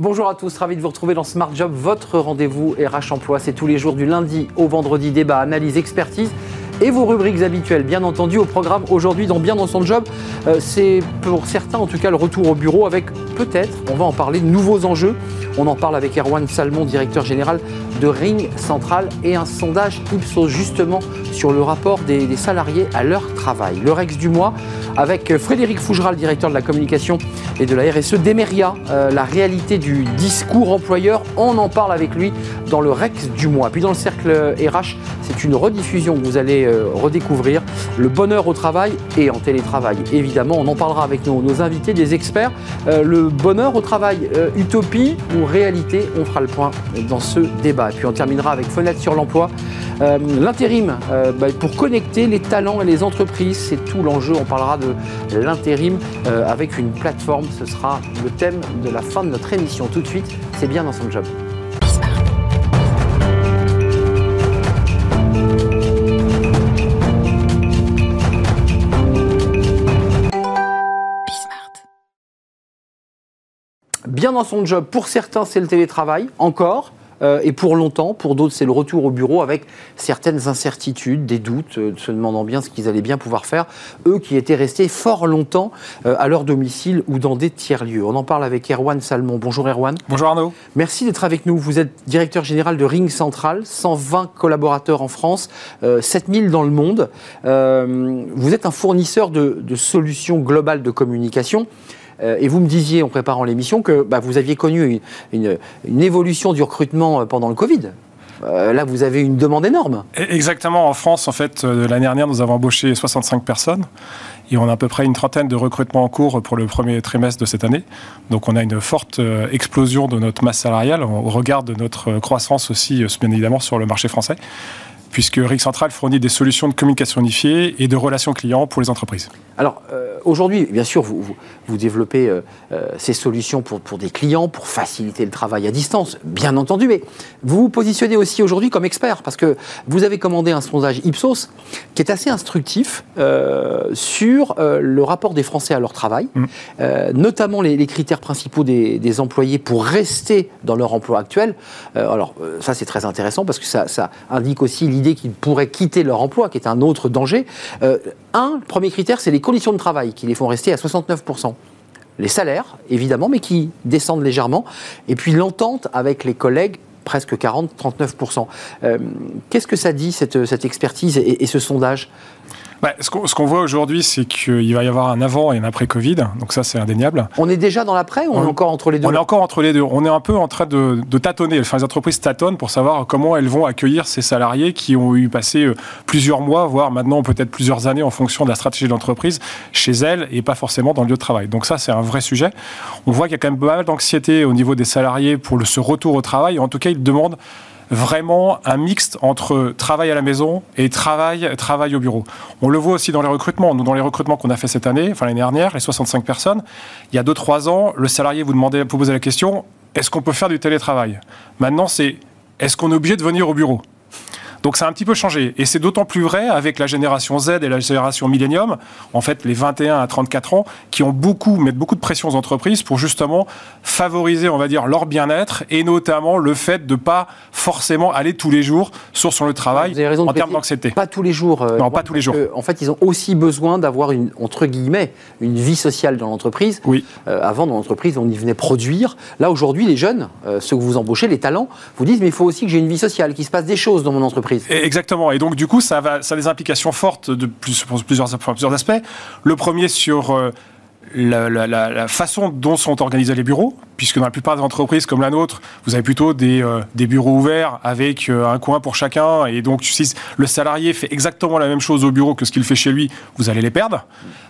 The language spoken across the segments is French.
Bonjour à tous, ravi de vous retrouver dans Smart Job, votre rendez-vous RH Emploi. C'est tous les jours du lundi au vendredi, débat, analyse, expertise et vos rubriques habituelles, bien entendu, au programme aujourd'hui dans Bien dans son job. Euh, c'est pour certains, en tout cas, le retour au bureau avec peut-être, on va en parler, nouveaux enjeux. On en parle avec Erwan Salmon, directeur général de Ring Central, et un sondage Ipsos justement sur le rapport des, salariés à leur travail. Le Rex du mois avec Frédéric Fougeral, directeur de la communication et de la RSE d'Emeria, euh, la réalité du discours employeur. On en parle avec lui dans le Rex du mois. Puis dans le cercle RH, c'est une rediffusion que vous allez euh, redécouvrir. Le bonheur au travail et en télétravail. Évidemment, on en parlera avec nos, invités, des experts. Euh, le bonheur au travail, utopie ou réalité On fera le point dans ce débat. Et puis on terminera avec Fenêtre sur l'emploi. L'intérim, bah, pour connecter les talents et les entreprises, c'est tout l'enjeu. On parlera l'intérim avec une plateforme. Ce sera le thème de la fin de notre émission. Tout de suite, c'est bien dans son job. Bien dans son job, pour certains c'est le télétravail, encore. Euh, et pour longtemps, pour d'autres, c'est le retour au bureau avec certaines incertitudes, des doutes, euh, se demandant bien ce qu'ils allaient bien pouvoir faire, eux qui étaient restés fort longtemps euh, à leur domicile ou dans des tiers-lieux. On en parle avec Erwan Salmon. Bonjour Erwan. Bonjour Arnaud. Merci d'être avec nous. Vous êtes directeur général de Ring Central, 120 collaborateurs en France, 7000 dans le monde. vous êtes un fournisseur de, de solutions globales de communication. Euh, et vous me disiez en préparant l'émission que bah, vous aviez connu une, évolution du recrutement euh, pendant le Covid. Euh, là, vous avez une demande énorme. E-, exactement. En France, en fait, l'année dernière, nous avons embauché 65 personnes et on a à peu près une trentaine de recrutements en cours pour le premier trimestre de cette année. Donc, on a une forte explosion de notre masse salariale au regard de notre croissance aussi, bien évidemment, sur le marché français puisque RIC Central fournit des solutions de communication unifiée et de relations clients pour les entreprises. Alors, euh, aujourd'hui, bien sûr, vous, vous, développez euh, euh, ces solutions pour, pour, des clients, pour faciliter le travail à distance, bien entendu, mais vous vous positionnez aussi aujourd'hui comme expert, parce que vous avez commandé un sondage Ipsos qui est assez instructif sur le rapport des Français à leur travail, mm. notamment les, critères principaux des, des, employés pour rester dans leur emploi actuel. alors, ça, c'est très intéressant, parce que ça, ça indique aussi l'idée qu'ils pourraient quitter leur emploi, qui est un autre danger. Euh, un, premier critère, c'est les conditions de travail qui les font rester à 69% les salaires, évidemment, mais qui descendent légèrement, et puis l'entente avec les collègues, presque 40-39%. Euh, qu'est-ce que ça dit, cette, cette expertise et ce sondage? Bah, ce qu'on voit aujourd'hui, c'est qu'il va y avoir un avant et un après Covid, donc ça c'est indéniable. On est déjà dans l'après ou on, est encore entre les deux On est encore entre les deux. On est un peu en train de, tâtonner. Enfin, les entreprises tâtonnent pour savoir comment elles vont accueillir ces salariés qui ont eu passé euh, plusieurs mois, voire maintenant peut-être plusieurs années en fonction de la stratégie de l'entreprise chez elles et pas forcément dans le lieu de travail. Donc ça c'est un vrai sujet. On voit qu'il y a quand même pas mal d'anxiété au niveau des salariés pour le, ce retour au travail. En tout cas, ils demandent vraiment un mixte entre travail à la maison et travail, travail au bureau. On le voit aussi dans les recrutements. Nous, dans les recrutements qu'on a fait cette année, enfin l'année dernière, les 65 personnes, il y a 2-3 ans, le salarié vous demandait, vous posait la question est-ce qu'on peut faire du télétravail? Maintenant, c'est est-ce qu'on est obligé de venir au bureau? Donc ça a un petit peu changé. Et c'est d'autant plus vrai avec la génération Z et la génération Millennium, en fait les 21 à 34 ans, qui ont beaucoup, mettent beaucoup de pression aux entreprises pour justement favoriser, on va dire, leur bien-être et notamment le fait de pas forcément aller tous les jours sur son lieu de travail Vous avez raison en termes d'anxiété. Pas tous les jours. Euh, non, pas tous les jours. en fait, ils ont aussi besoin d'avoir une, entre guillemets, une vie sociale dans l'entreprise. Oui. Euh, avant, dans l'entreprise, on y venait produire. Là, aujourd'hui, les jeunes, euh, ceux que vous embauchez, les talents, vous disent, mais il faut aussi que j'ai une vie sociale, qu'il se passe des choses dans mon entreprise. Exactement. Et donc, du coup, ça, a des implications fortes de plus, plusieurs, plusieurs aspects. Le premier sur euh, la, façon dont sont organisés les bureaux, puisque dans la plupart des entreprises comme la nôtre, vous avez plutôt des, euh, bureaux ouverts avec euh, un coin pour chacun, et donc si le salarié fait exactement la même chose au bureau que ce qu'il fait chez lui, vous allez les perdre.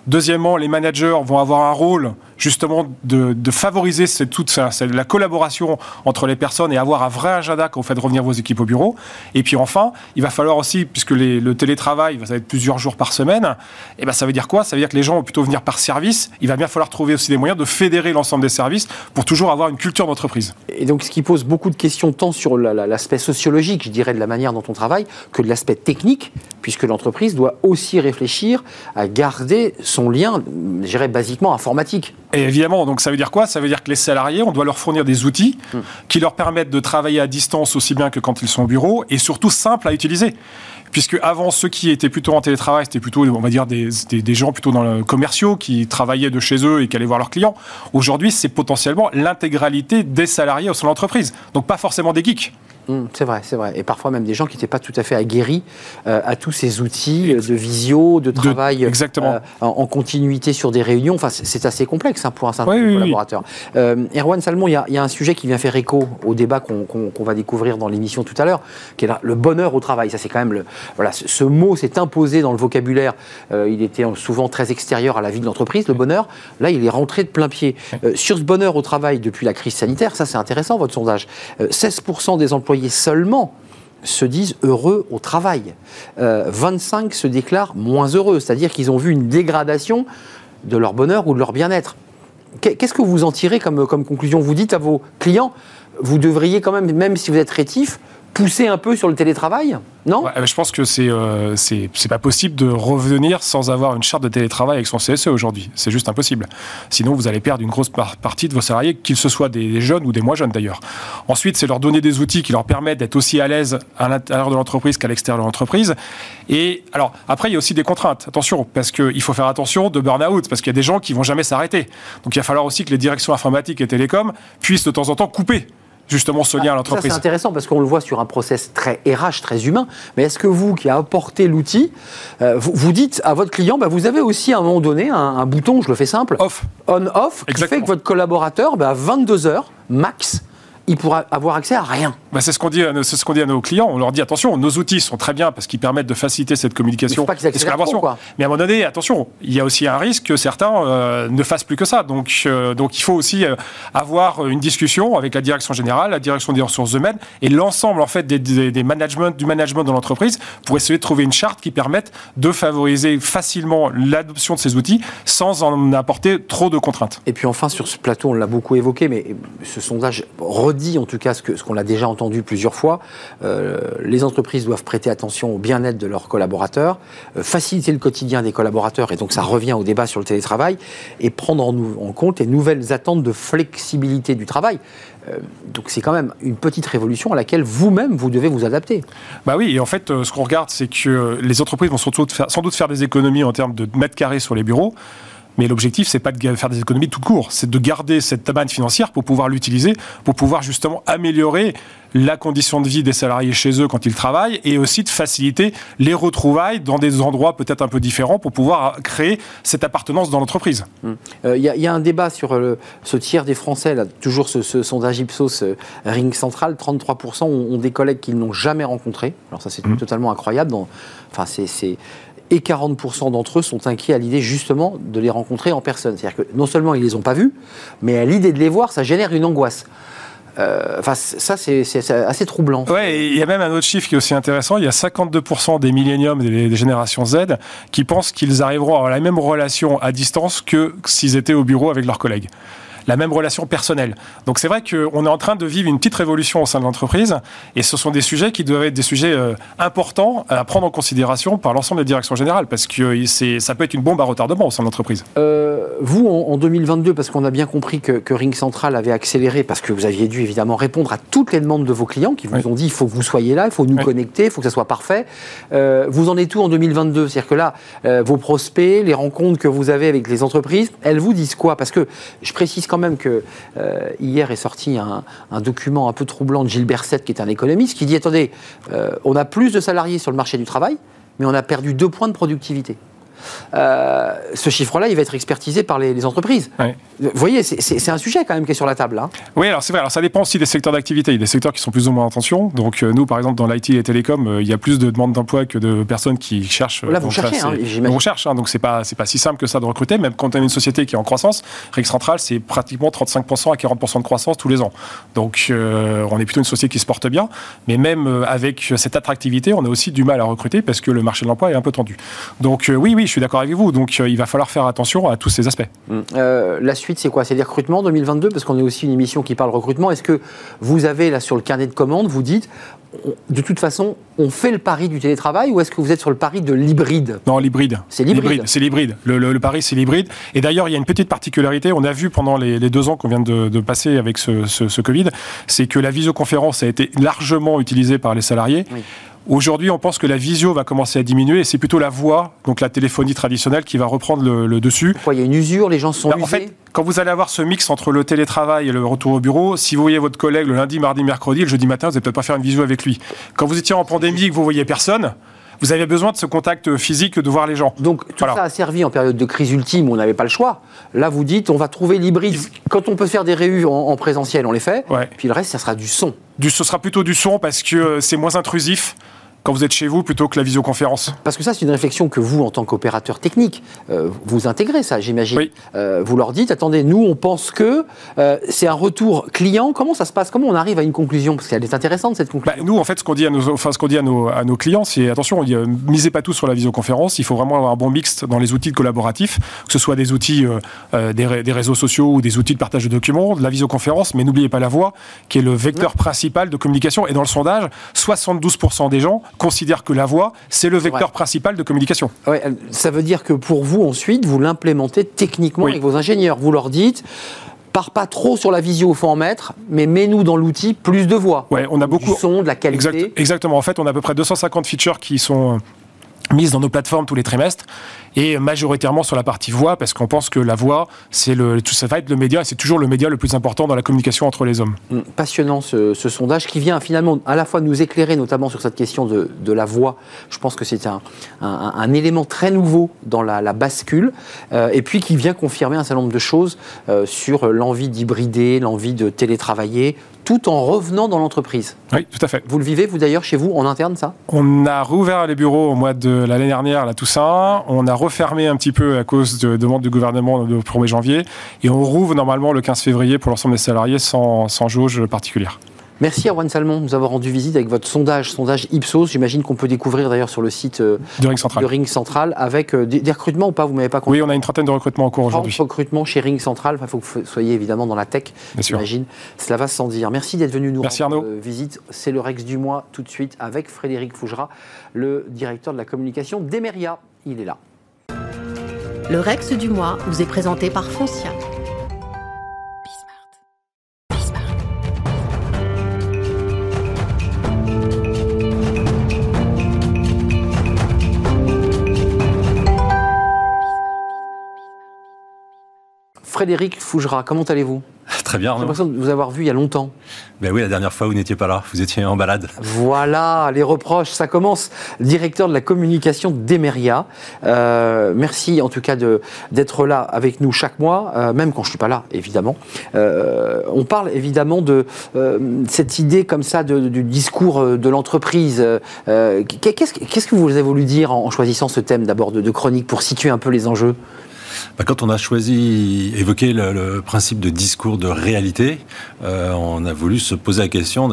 Deuxièmement, les managers vont avoir un rôle justement de, favoriser cette, toute la collaboration entre les personnes et avoir un vrai agenda quand vous faites revenir vos équipes au bureau. Et puis enfin, il va falloir aussi, puisque le télétravail va être plusieurs jours par semaine, et eh ben ça veut dire quoi? Ça veut dire que les gens vont plutôt venir par service. Il va bien falloir trouver aussi des moyens de fédérer l'ensemble des services pour toujours toujours avoir une culture d'entreprise. Et donc, ce qui pose beaucoup de questions, tant sur l'aspect sociologique, je dirais, de la manière dont on travaille, que de l'aspect technique, puisque l'entreprise doit aussi réfléchir à garder son lien, je dirais, basiquement informatique. Et évidemment, donc ça veut dire quoi? Ça veut dire que les salariés, on doit leur fournir des outils hmm. qui leur permettent de travailler à distance aussi bien que quand ils sont au bureau, et surtout simples à utiliser puisque avant ceux qui étaient plutôt en télétravail, c'était plutôt, des, gens plutôt commerciaux qui travaillaient de chez eux et qui allaient voir leurs clients. Aujourd'hui, c'est potentiellement l'intégralité des salariés au sein de l'entreprise, donc pas forcément des geeks. Mmh, c'est vrai, c'est vrai. Et parfois même des gens qui n'étaient pas tout à fait aguerris euh, à tous ces outils de visio, de travail exactement. Euh, en, continuité sur des réunions. Enfin, c'est assez complexe hein, pour un certain nombre de collaborateurs. Euh, Erwan Salmon, il y, a un sujet qui vient faire écho au débat qu'on va découvrir dans l'émission tout à l'heure, qui est le bonheur au travail. Ça, c'est quand même le, voilà, ce, mot s'est imposé dans le vocabulaire. il était souvent très extérieur à la vie de l'entreprise, le bonheur. Là, il est rentré de plein pied. sur ce bonheur au travail depuis la crise sanitaire, ça, c'est intéressant votre sondage. 16% des employés seulement se disent heureux au travail. 25 euh, se déclarent moins heureux, c'est-à-dire qu'ils ont vu une dégradation de leur bonheur ou de leur bien-être. Qu'est-ce que vous en tirez comme, comme conclusion? Vous dites à vos clients, vous devriez quand même, même si vous êtes rétif, pousser un peu sur le télétravail non? Je pense que c'est euh, pas possible de revenir sans avoir une charte de télétravail avec son CSE aujourd'hui. C'est juste impossible. Sinon, vous allez perdre une grosse partie de vos salariés, qu'ils soit des, jeunes ou des moins jeunes d'ailleurs. Ensuite, c'est leur donner des outils qui leur permettent d'être aussi à l'aise à l'intérieur de l'entreprise qu'à l'extérieur de l'entreprise. Et alors, après, il y a aussi des contraintes. Attention, parce qu'il faut faire attention de burn-out, parce qu'il y a des gens qui vont jamais s'arrêter. Donc, il va falloir aussi que les directions informatiques et télécoms puissent de temps en temps couper justement ce lien à l'entreprise. C'est intéressant parce qu'on le voit sur un process très RH, très humain. Mais est-ce que vous, qui a apporté l'outil, euh, vous, dites à votre client, bah, vous avez aussi à un moment donné un, bouton, je le fais simple, off, on-off, qui fait que votre collaborateur, bah, à 22 heures max, il pourra avoir accès à rien. Bah c'est ce qu'on dit, c'est ce qu'on dit à nos clients. On leur dit attention, nos outils sont très bien parce qu'ils permettent de faciliter cette communication mais et collaboration. Mais à un moment donné, attention, il y a aussi un risque que certains euh, ne fassent plus que ça. Donc, euh, donc il faut aussi euh, avoir une discussion avec la direction générale, la direction des ressources humaines et l'ensemble en fait des, des, management, du management de l'entreprise pour essayer de trouver une charte qui permette de favoriser facilement l'adoption de ces outils sans en apporter trop de contraintes. Et puis enfin sur ce plateau, on l'a beaucoup évoqué, mais ce sondage dit en tout cas ce qu'on a déjà entendu plusieurs fois. Euh, les entreprises doivent prêter attention au bien-être de leurs collaborateurs, euh, faciliter le quotidien des collaborateurs, et donc ça revient au débat sur le télétravail, et prendre en, en compte les nouvelles attentes de flexibilité du travail. Euh, donc c'est quand même une petite révolution à laquelle vous-même, vous devez vous adapter. Bah oui, et en fait, ce qu'on regarde, c'est que les entreprises vont sans doute, faire, sans doute faire des économies en termes de mètres carrés sur les bureaux. Mais l'objectif, c'est pas de faire des économies tout court, c'est de garder cette manne financière pour pouvoir l'utiliser, pour pouvoir justement améliorer la condition de vie des salariés chez eux quand ils travaillent et aussi de faciliter les retrouvailles dans des endroits peut-être un peu différents pour pouvoir créer cette appartenance dans l'entreprise. Il hum. euh, y, a un débat sur euh, ce tiers des Français, là, toujours ce, sondage Ipsos Ring Central, 33% ont, des collègues qu'ils n'ont jamais rencontrés. Alors ça c'est hum. totalement incroyable. enfin c'est et 40% d'entre eux sont inquiets à l'idée justement de les rencontrer en personne. C'est-à-dire que non seulement ils ne les ont pas vus, mais à l'idée de les voir, ça génère une angoisse. Euh, enfin, ça, c'est assez troublant. Il y a même un autre chiffre qui est aussi intéressant. Il y a 52% des milléniums, des, des, générations Z, qui pensent qu'ils arriveront à avoir la même relation à distance que s'ils étaient au bureau avec leurs collègues la même relation personnelle. Donc c'est vrai qu'on est en train de vivre une petite révolution au sein de l'entreprise, et ce sont des sujets qui doivent être des sujets euh, importants à prendre en considération par l'ensemble des directions générales, parce que euh, ça peut être une bombe à retardement au sein de l'entreprise. Euh, vous, en, 2022, parce qu'on a bien compris que, Ring Central avait accéléré, parce que vous aviez dû évidemment répondre à toutes les demandes de vos clients qui vous ont dit il faut que vous soyez là, il faut nous connecter, il faut que ça soit parfait. vous en êtes tout en 2022 C'est-à-dire que là, vos prospects, les rencontres que vous avez avec les entreprises, elles vous disent quoi? Parce que je précise quand même que euh, hier est sorti un, document un peu troublant de Gilles Berset, qui est un économiste, qui dit attendez, euh, on a plus de salariés sur le marché du travail, mais on a perdu deux points de productivité. Euh, ce chiffre-là, il va être expertisé par les, entreprises. Vous voyez, c'est un sujet quand même qui est sur la table. Hein. Oui, alors c'est vrai. Alors ça dépend aussi des secteurs d'activité. Il y a des secteurs qui sont plus ou moins en tension. Donc euh, nous, par exemple, dans l'IT et les télécoms, euh, il y a plus de demandes d'emploi que de personnes qui cherchent. Là, vous cherchez, hein, On cherche, hein, donc c'est pas c'est pas si simple que ça de recruter. Même quand on a une société qui est en croissance, Rick Central, c'est pratiquement 35% à 40% de croissance tous les ans. Donc on est plutôt une société qui se porte bien. Mais même avec cette attractivité, on a aussi du mal à recruter parce que le marché de l'emploi est un peu tendu. Donc oui, oui, oui, je suis d'accord avec vous. Donc il va falloir faire attention à tous ces aspects. Hum. la suite, c'est quoi? C'est des recrutements 2022 Parce qu'on est aussi une émission qui parle recrutement. Est-ce que vous avez là sur le carnet de commande, vous dites, de toute façon, on fait le pari du télétravail ou est-ce que vous êtes sur le pari de l'hybride? Non, l'hybride. C'est l'hybride. C'est l'hybride. Le, pari, c'est l'hybride. Et d'ailleurs, il y a une petite particularité. On a vu pendant les, deux ans qu'on vient de, passer avec ce, Covid, c'est que la visioconférence a été largement utilisée par les salariés. Aujourd'hui, on pense que la visio va commencer à diminuer et c'est plutôt la voix, donc la téléphonie traditionnelle, qui va reprendre le, dessus. Pourquoi Il y a une usure, les gens sont ben, En fait, quand vous allez avoir ce mix entre le télétravail et le retour au bureau, si vous voyez votre collègue le lundi, mardi, mercredi, le jeudi matin, vous n'allez peut-être pas faire une visio avec lui. Quand vous étiez en pandémie et que vous voyez personne, vous avez besoin de ce contact physique, de voir les gens. Donc tout ça a servi en période de crise ultime où on n'avait pas le choix. Là, vous dites, on va trouver l'hybride. Quand on peut faire des réunions en, présentiel, on les fait. Puis le reste, ça sera du son. Du, ce sera plutôt du son parce que c'est moins intrusif quand vous êtes chez vous plutôt que la visioconférence Parce que ça, c'est une réflexion que vous, en tant qu'opérateur technique, euh, vous intégrez ça, j'imagine. Oui. Euh, vous leur dites, attendez, nous, on pense que euh, c'est un retour client. Comment ça se passe? Comment on arrive à une conclusion? Parce qu'elle est intéressante, cette conclusion. Bah, nous, en fait, ce qu'on dit à nos, enfin, ce qu'on dit à nos, à nos clients, c'est attention, on dit, misez pas tout sur la visioconférence. Il faut vraiment avoir un bon mix dans les outils collaboratifs, que ce soit des outils des, des, réseaux sociaux ou des outils de partage de documents, de la visioconférence, mais n'oubliez pas la voix, qui est le vecteur principal de communication. Et dans le sondage, 72% des gens considère que la voix, c'est le vecteur principal de communication. Ouais, ça veut dire que pour vous, ensuite, vous l'implémentez techniquement avec vos ingénieurs. Vous leur dites, pars pas trop sur la visio, il faut en mettre, mais mets-nous dans l'outil plus de voix. Ouais, on a beaucoup. Du son, de la qualité. exactement. En fait, on a à peu près 250 features qui sont mises dans nos plateformes tous les trimestres et majoritairement sur la partie voix, parce qu'on pense que la voix, c'est le, tout ça va être le média, c'est toujours le média le plus important dans la communication entre les hommes. Mm, passionnant ce, sondage qui vient finalement à la fois nous éclairer, notamment sur cette question de, de la voix. Je pense que c'est un, un, élément très nouveau dans la, bascule, euh, et puis qui vient confirmer un certain nombre de choses euh, sur l'envie d'hybrider, l'envie de télétravailler, tout en revenant dans l'entreprise. Oui, tout à fait. Vous le vivez, vous d'ailleurs, chez vous, en interne, ça? On a rouvert les bureaux au mois de l'année dernière, la Toussaint. On a refermé un petit peu à cause de demandes du gouvernement le 1er janvier. Et on rouvre normalement le 15 février pour l'ensemble des salariés sans, sans jauge particulière. Merci à Juan Salmon de nous avoir rendu visite avec votre sondage, sondage Ipsos. J'imagine qu'on peut découvrir d'ailleurs sur le site euh, de Ring Central, Ring Central avec euh, des, recrutements ou pas Vous m'avez pas Oui, on a une trentaine de recrutements en cours aujourd'hui. recrutements chez Ring Central. Il faut que vous soyez évidemment dans la tech. J'imagine. Cela va sans dire. Merci d'être venu nous rendre euh, visite. C'est le Rex du mois tout de suite avec Frédéric Fougera, le directeur de la communication d'Emeria. Il est là. Le Rex du mois vous est présenté par Foncia. Frédéric Fougera, comment allez-vous? Très bien. J'ai l'impression de vous avoir vu il y a longtemps. Ben oui, la dernière fois, vous n'étiez pas là. Vous étiez en balade. Voilà, les reproches, ça commence. Directeur de la communication d'Emeria. Euh, merci en tout cas d'être là avec nous chaque mois, euh, même quand je ne suis pas là, évidemment. Euh, on parle évidemment de cette idée comme ça du discours de l'entreprise. Qu'est-ce que vous avez voulu dire en, choisissant ce thème d'abord de chronique pour situer un peu les enjeux? Bah, quand on a choisi, évoquer le, principe de discours de réalité, euh, on a voulu se poser la question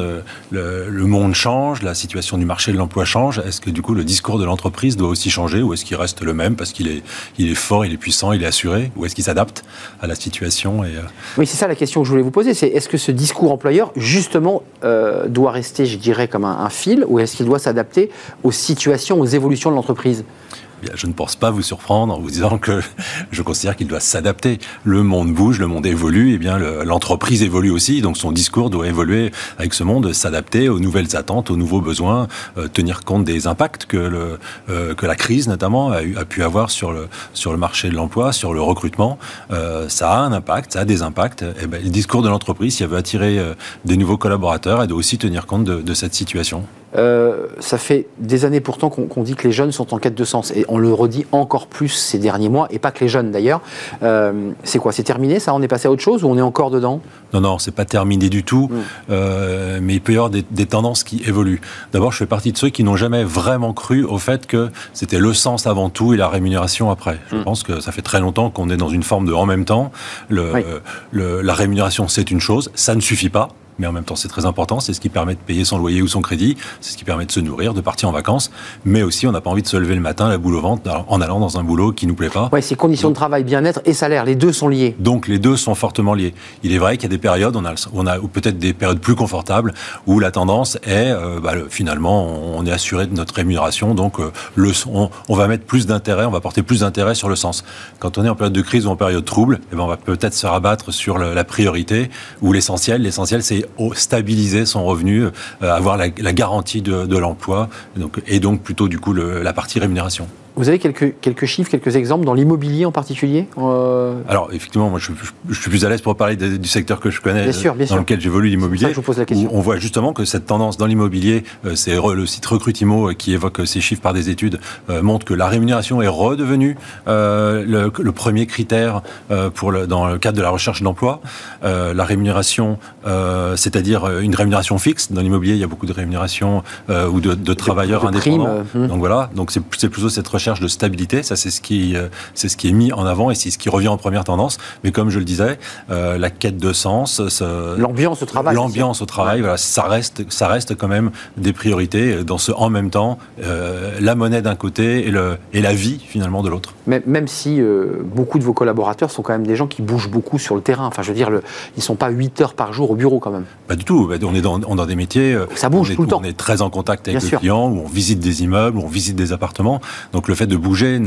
le, monde change, la situation du marché de l'emploi change. Est-ce que du coup le discours de l'entreprise doit aussi changer ou est-ce qu'il reste le même parce qu'il est, fort, il est puissant, il est assuré ou est-ce qu'il s'adapte à la situation euh, Oui, c'est ça la question que je voulais vous poser. C'est est-ce que ce discours employeur justement euh, doit rester, je dirais, comme un fil ou est-ce qu'il doit s'adapter aux situations, aux évolutions de l'entreprise? Je ne pense pas vous surprendre en vous disant que je considère qu'il doit s'adapter. Le monde bouge, le monde évolue, et bien l'entreprise évolue aussi, donc son discours doit évoluer avec ce monde, s'adapter aux nouvelles attentes, aux nouveaux besoins, euh, tenir compte des impacts que, euh, que la crise notamment a, pu avoir sur le, sur le marché de l'emploi, sur le recrutement. Euh, ça a un impact, ça a des impacts. Et ben, le discours de l'entreprise, si elle veut attirer des nouveaux collaborateurs, elle doit aussi tenir compte de cette situation. Euh, ça fait des années pourtant qu'on dit que les jeunes sont en quête de sens. Et on le redit encore plus ces derniers mois, et pas que les jeunes d'ailleurs. Euh, c'est quoi C'est terminé ça? On est passé à autre chose ou on est encore dedans? Non, non, c'est pas terminé du tout. Mm. Euh, mais il peut y avoir des, tendances qui évoluent. D'abord, je fais partie de ceux qui n'ont jamais vraiment cru au fait que c'était le sens avant tout et la rémunération après. Je mm. pense que ça fait très longtemps qu'on est dans une forme de en même temps. Le, la rémunération, c'est une chose, ça ne suffit pas mais en même temps c'est très important, c'est ce qui permet de payer son loyer ou son crédit, c'est ce qui permet de se nourrir, de partir en vacances, mais aussi on n'a pas envie de se lever le matin la boule au ventre en allant dans un boulot qui nous plaît pas. Oui, c'est conditions de travail, bien-être et salaire, les deux sont liés. Donc les deux sont fortement liés. Il est vrai qu'il y a des périodes, on a, on a peut-être des périodes plus confortables où la tendance est euh, bah, finalement on est assuré de notre rémunération, donc euh, le, on, on, va mettre plus d'intérêt, on va porter plus d'intérêt sur le sens. Quand on est en période de crise ou en période trouble, eh ben, on va peut-être se rabattre sur la priorité ou l'essentiel. L'essentiel c'est stabiliser son revenu, euh, avoir la, garantie de, l'emploi, et donc plutôt du coup la partie rémunération. Vous avez quelques, quelques chiffres, quelques exemples dans l'immobilier en particulier euh, Alors, effectivement, moi, je, suis plus à l'aise pour parler du secteur que je connais, dans lequel j'évolue l'immobilier. Je vous pose la question. On voit justement que cette tendance dans l'immobilier, euh, c'est le site Recrutimo euh, qui évoque ces chiffres par des études, montre que la rémunération est redevenue le, premier critère pour le, dans le cadre de la recherche d'emploi. la rémunération, c'est-à-dire une rémunération fixe. Dans l'immobilier, il y a beaucoup de rémunération ou de, travailleurs indépendants. Hum. Donc voilà, donc c'est plutôt cette recherche recherche de stabilité. Ça, c'est ce qui, euh, c'est ce qui est mis en avant et c'est ce qui revient en première tendance. Mais comme je le disais, euh, la quête de sens, l'ambiance au travail, l'ambiance au travail, voilà, ça reste, ça reste quand même des priorités dans ce en même temps, euh, la monnaie d'un côté et le et la vie finalement de l'autre. Mais même si beaucoup de vos collaborateurs sont quand même des gens qui bougent beaucoup sur le terrain. Enfin, je veux dire, le, ils sont pas 8 heures par jour au bureau quand même. Pas du tout. On est dans, on dans des métiers. Ça bouge tout le temps. On est très en contact avec les clients, où on visite des immeubles, où on visite des appartements. Donc le fait de bouger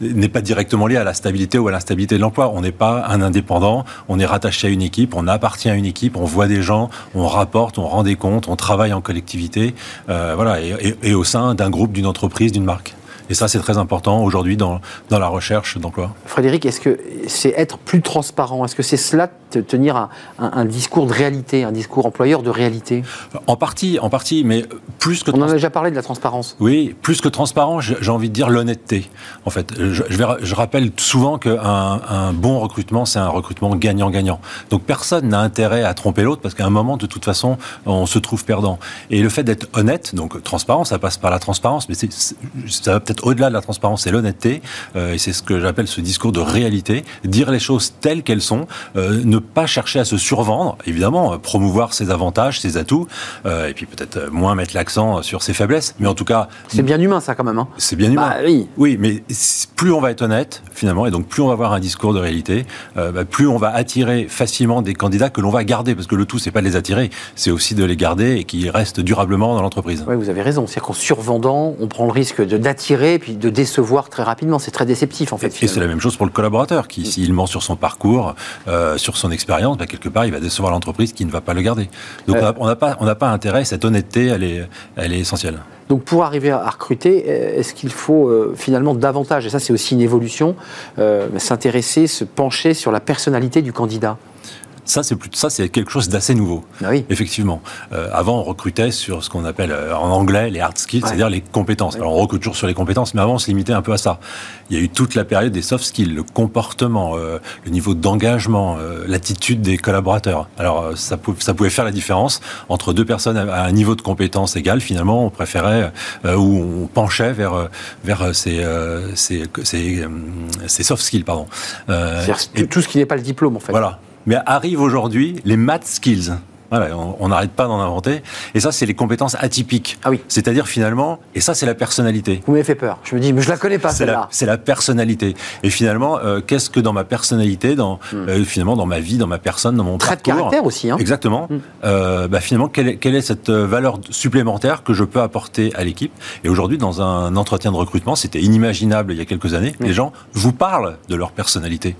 n'est pas directement lié à la stabilité ou à l'instabilité de l'emploi. On n'est pas un indépendant, on est rattaché à une équipe, on appartient à une équipe, on voit des gens, on rapporte, on rend des comptes, on travaille en collectivité, euh, voilà, et au sein d'un groupe, d'une entreprise, d'une marque. Et ça, c'est très important aujourd'hui dans, dans la recherche d'emploi. Frédéric, est-ce que c'est être plus transparent? Est-ce que c'est cela tenir un, un, discours de réalité, un discours employeur de réalité? En partie, en partie, mais plus que... On en a déjà parlé de la transparence. Oui, plus que transparent, j'ai envie de dire l'honnêteté. En fait, je, je, je rappelle souvent qu'un un bon recrutement, c'est un recrutement gagnant-gagnant. Donc personne n'a intérêt à tromper l'autre parce qu'à un moment, de toute façon, on se trouve perdant. Et le fait d'être honnête, donc transparent, ça passe par la transparence, mais ça va peut-être au-delà de la transparence, c'est l'honnêteté, euh, et c'est ce que j'appelle ce discours de réalité, dire les choses telles qu'elles sont, euh, ne pas chercher à se survendre, évidemment, euh, promouvoir ses avantages, ses atouts, et puis peut-être moins mettre l'accent sur ses faiblesses, mais en tout cas... C'est bien humain ça quand même. Hein. C'est bien humain. Bah, oui. oui, mais plus on va être honnête, finalement, et donc plus on va avoir un discours de réalité, bah, plus on va attirer facilement des candidats que l'on va garder, parce que le tout, c'est pas de les attirer, c'est aussi de les garder et qu'ils restent durablement dans l'entreprise. Oui, vous avez raison, c'est qu'en survendant, on prend le risque d'attirer et puis de décevoir très rapidement. C'est très déceptif en fait. Et, c'est la même chose pour le collaborateur qui, s'il ment sur son parcours, euh, sur son expérience, bah, quelque part, il va décevoir l'entreprise qui ne va pas le garder. Donc euh. on n'a pas, on pas intérêt, cette honnêteté, elle est, elle est essentielle. Donc pour arriver à recruter, euh, est-ce qu'il faut finalement davantage, et ça c'est aussi une évolution, s'intéresser, se pencher sur la personnalité du candidat? Ça, c'est ça, c'est quelque chose d'assez nouveau. Ah oui. Effectivement. Euh, avant, on recrutait sur ce qu'on appelle euh, en anglais les hard skills, c'est-à-dire les compétences. Alors, on recrute toujours sur les compétences, mais avant, on se limitait un peu à ça. Il y a eu toute la période des soft skills, le comportement, euh, le niveau d'engagement, l'attitude des collaborateurs. Alors, ça, ça, pouvait faire la différence entre deux personnes à un niveau de compétence égal. Finalement, on préférait ou on penchait vers vers ces, ces, ces, ces soft skills, pardon. et tout ce qui n'est pas le diplôme, en fait. Voilà. Mais arrivent aujourd'hui les math skills. Voilà, on n'arrête pas d'en inventer. Et ça, c'est les compétences atypiques. Ah oui. C'est-à-dire finalement, et ça, c'est la personnalité. Vous m'avez fait peur. Je me dis, mais je la connais pas celle-là. C'est la, personnalité. Et finalement, euh, qu'est-ce que dans ma personnalité, dans hmm. euh, finalement dans ma vie, dans ma personne, dans mon Trait parcours. de caractère aussi. Hein. Exactement. Hmm. Euh, bah, finalement, quelle est, quelle est, cette valeur supplémentaire que je peux apporter à l'équipe? Et aujourd'hui, dans un entretien de recrutement, c'était inimaginable il y a quelques années. Les gens vous parlent de leur personnalité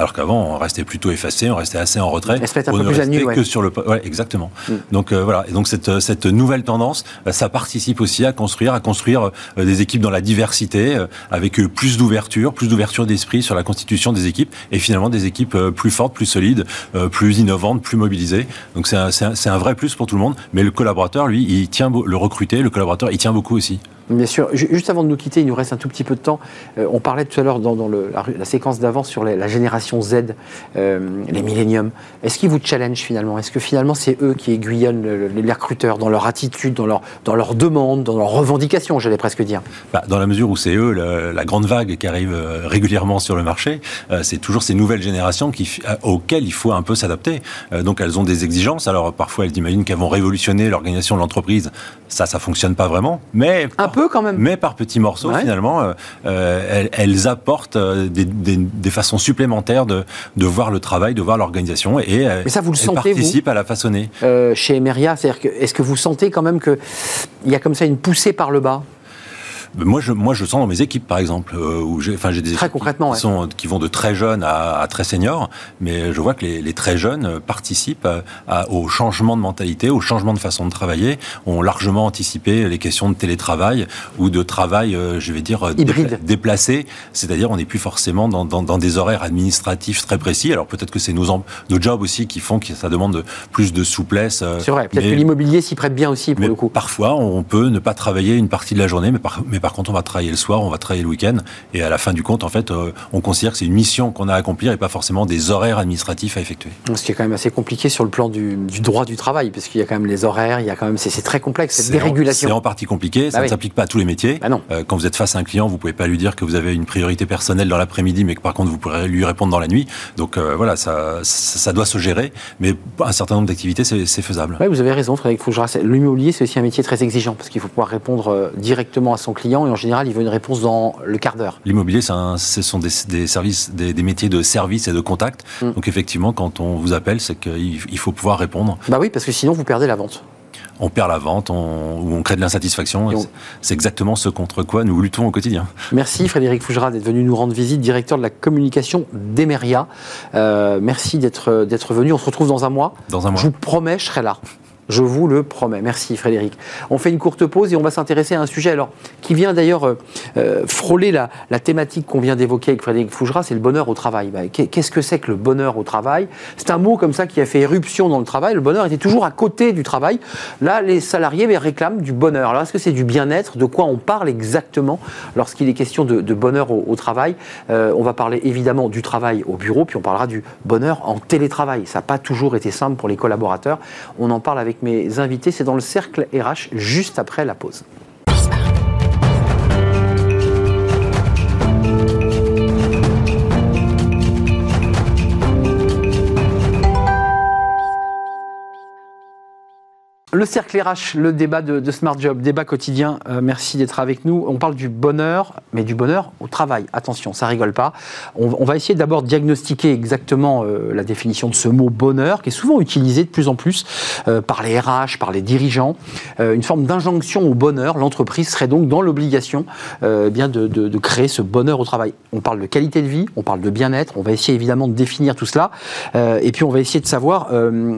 alors qu'avant on restait plutôt effacé, on restait assez en retrait. On ne restait que sur le, ouais, exactement. Mm. Donc euh, voilà, et donc cette, cette nouvelle tendance, bah, ça participe aussi à construire, à construire euh, des équipes dans la diversité, euh, avec plus d'ouverture, plus d'ouverture d'esprit sur la constitution des équipes, et finalement des équipes plus fortes, plus solides, plus innovantes, plus mobilisées. Donc c'est un, un, un, vrai plus pour tout le monde. Mais le collaborateur, lui, il tient le recruter, le collaborateur, il tient beaucoup aussi. Bien sûr. Juste avant de nous quitter, il nous reste un tout petit peu de temps. Euh, on parlait tout à l'heure dans, la, séquence d'avance sur la génération Z, euh, les milléniums. Est-ce qu'ils vous challenge finalement? Est-ce que finalement c'est eux qui aiguillonnent les recruteurs dans leur attitude, dans leur, dans leur demande, dans leurs revendications, j'allais presque dire? Bah, Dans la mesure où c'est eux la, grande vague qui arrive euh, régulièrement sur le marché, c'est toujours ces nouvelles générations qui, auxquelles il faut un peu s'adapter. donc elles ont des exigences. Alors parfois elles imaginent qu'elles vont révolutionner l'organisation de l'entreprise. Ça, ça fonctionne pas vraiment. Mais un peu quand même. Mais par petits morceaux, finalement, euh, euh, elles, apportent euh, des, façons supplémentaires de, de, voir le travail, de voir l'organisation et Mais ça, vous le elles sentez, participent à la façonner. chez Emeria, c'est-à-dire que, est-ce que vous sentez quand même qu'il y a comme ça une poussée par le bas? Moi je, moi, je sens dans mes équipes, par exemple, euh, où j'ai, enfin, j'ai des très concrètement, qui, sont, qui vont de très jeunes à, très seniors, mais je vois que les, très jeunes participent au changement de mentalité, au changement de façon de travailler, ont largement anticipé les questions de télétravail ou de travail, euh, je vais dire, Hybride. déplacé, c'est-à-dire on n'est plus forcément dans, dans, des horaires administratifs très précis. Alors peut-être que c'est nos, nos jobs aussi qui font que ça demande plus de souplesse. Euh, c'est vrai, peut-être que l'immobilier s'y prête bien aussi pour le coup. Parfois, on peut ne pas travailler une partie de la journée, mais, par, mais par contre, on va travailler le soir, on va travailler le week-end. Et à la fin du compte, en fait, euh, on considère que c'est une mission qu'on a à accomplir et pas forcément des horaires administratifs à effectuer. Ce qui est quand même assez compliqué sur le plan du, droit du travail, parce qu'il y a quand même les horaires, il y a quand même, c'est très complexe, cette dérégulation. C'est en partie compliqué, ça bah ne s'applique pas à tous les métiers. Bah non. Euh, quand vous êtes face à un client, vous pouvez pas lui dire que vous avez une priorité personnelle dans l'après-midi, mais que par contre vous pourrez lui répondre dans la nuit. Donc euh, voilà, ça, ça, doit se gérer, mais un certain nombre d'activités, c'est faisable. Oui, vous avez raison, Frédéric L'immobilier, c'est aussi un métier très exigeant, parce qu'il faut pouvoir répondre directement à son client, et en général, il veut une réponse dans le quart d'heure. L'immobilier, ce sont des, services, des, métiers de service et de contact. Mm. Donc effectivement, quand on vous appelle, c'est qu'il faut pouvoir répondre. Bah oui, parce que sinon vous perdez la vente on perd la vente, on, ou on crée de l'insatisfaction. C'est exactement ce contre quoi nous luttons au quotidien. Merci Frédéric Fougera d'être venu nous rendre visite, directeur de la communication d'Emeria. Euh, merci d'être venu. On se retrouve dans un mois. Dans un mois. Je vous promets, je serai là. Je vous le promets. Merci Frédéric. On fait une courte pause et on va s'intéresser à un sujet alors, qui vient d'ailleurs euh, euh, frôler la, thématique qu'on vient d'évoquer avec Frédéric Fougera, c'est le bonheur au travail. Bah, qu'est-ce que c'est que le bonheur au travail? C'est un mot comme ça qui a fait éruption dans le travail. Le bonheur était toujours à côté du travail. Là, les salariés réclament du bonheur. Alors est-ce que c'est du bien-être? De quoi on parle exactement lorsqu'il est question de, bonheur au, travail? Euh, On va parler évidemment du travail au bureau, puis on parlera du bonheur en télétravail. Ça n'a pas toujours été simple pour les collaborateurs. On en parle avec mes invités. C'est dans le cercle RH juste après la pause. Le cercle RH, le débat de, Smart Job, débat quotidien. Euh, merci d'être avec nous. On parle du bonheur, mais du bonheur au travail. Attention, ça rigole pas. On, va essayer d'abord diagnostiquer exactement euh, la définition de ce mot bonheur, qui est souvent utilisé de plus en plus euh, par les RH, par les dirigeants. une forme d'injonction au bonheur. L'entreprise serait donc dans l'obligation eh bien de, de, créer ce bonheur au travail. On parle de qualité de vie, on parle de bien-être. On va essayer évidemment de définir tout cela. et puis on va essayer de savoir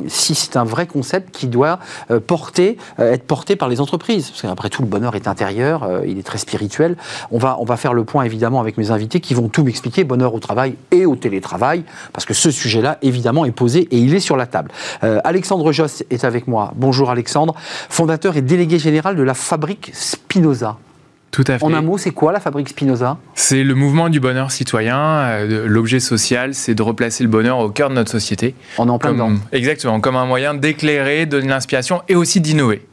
si c'est un vrai concept qui doit porter, euh, être porté par les entreprises. Parce qu'après tout, le bonheur est intérieur, euh, il est très spirituel. On va, on va faire le point évidemment avec mes invités qui vont tout m'expliquer, bonheur au travail et au télétravail, parce que ce sujet-là, évidemment, est posé et il est sur la table. Euh, Alexandre Joss est avec moi. Bonjour Alexandre, fondateur et délégué général de la fabrique Spinoza. Tout à fait. En un mot, c'est quoi la fabrique Spinoza? C'est le mouvement du bonheur citoyen. L'objet social, c'est de replacer le bonheur au cœur de notre société. On est en plein dedans. Exactement, comme un moyen d'éclairer, de l'inspiration et aussi d'innover.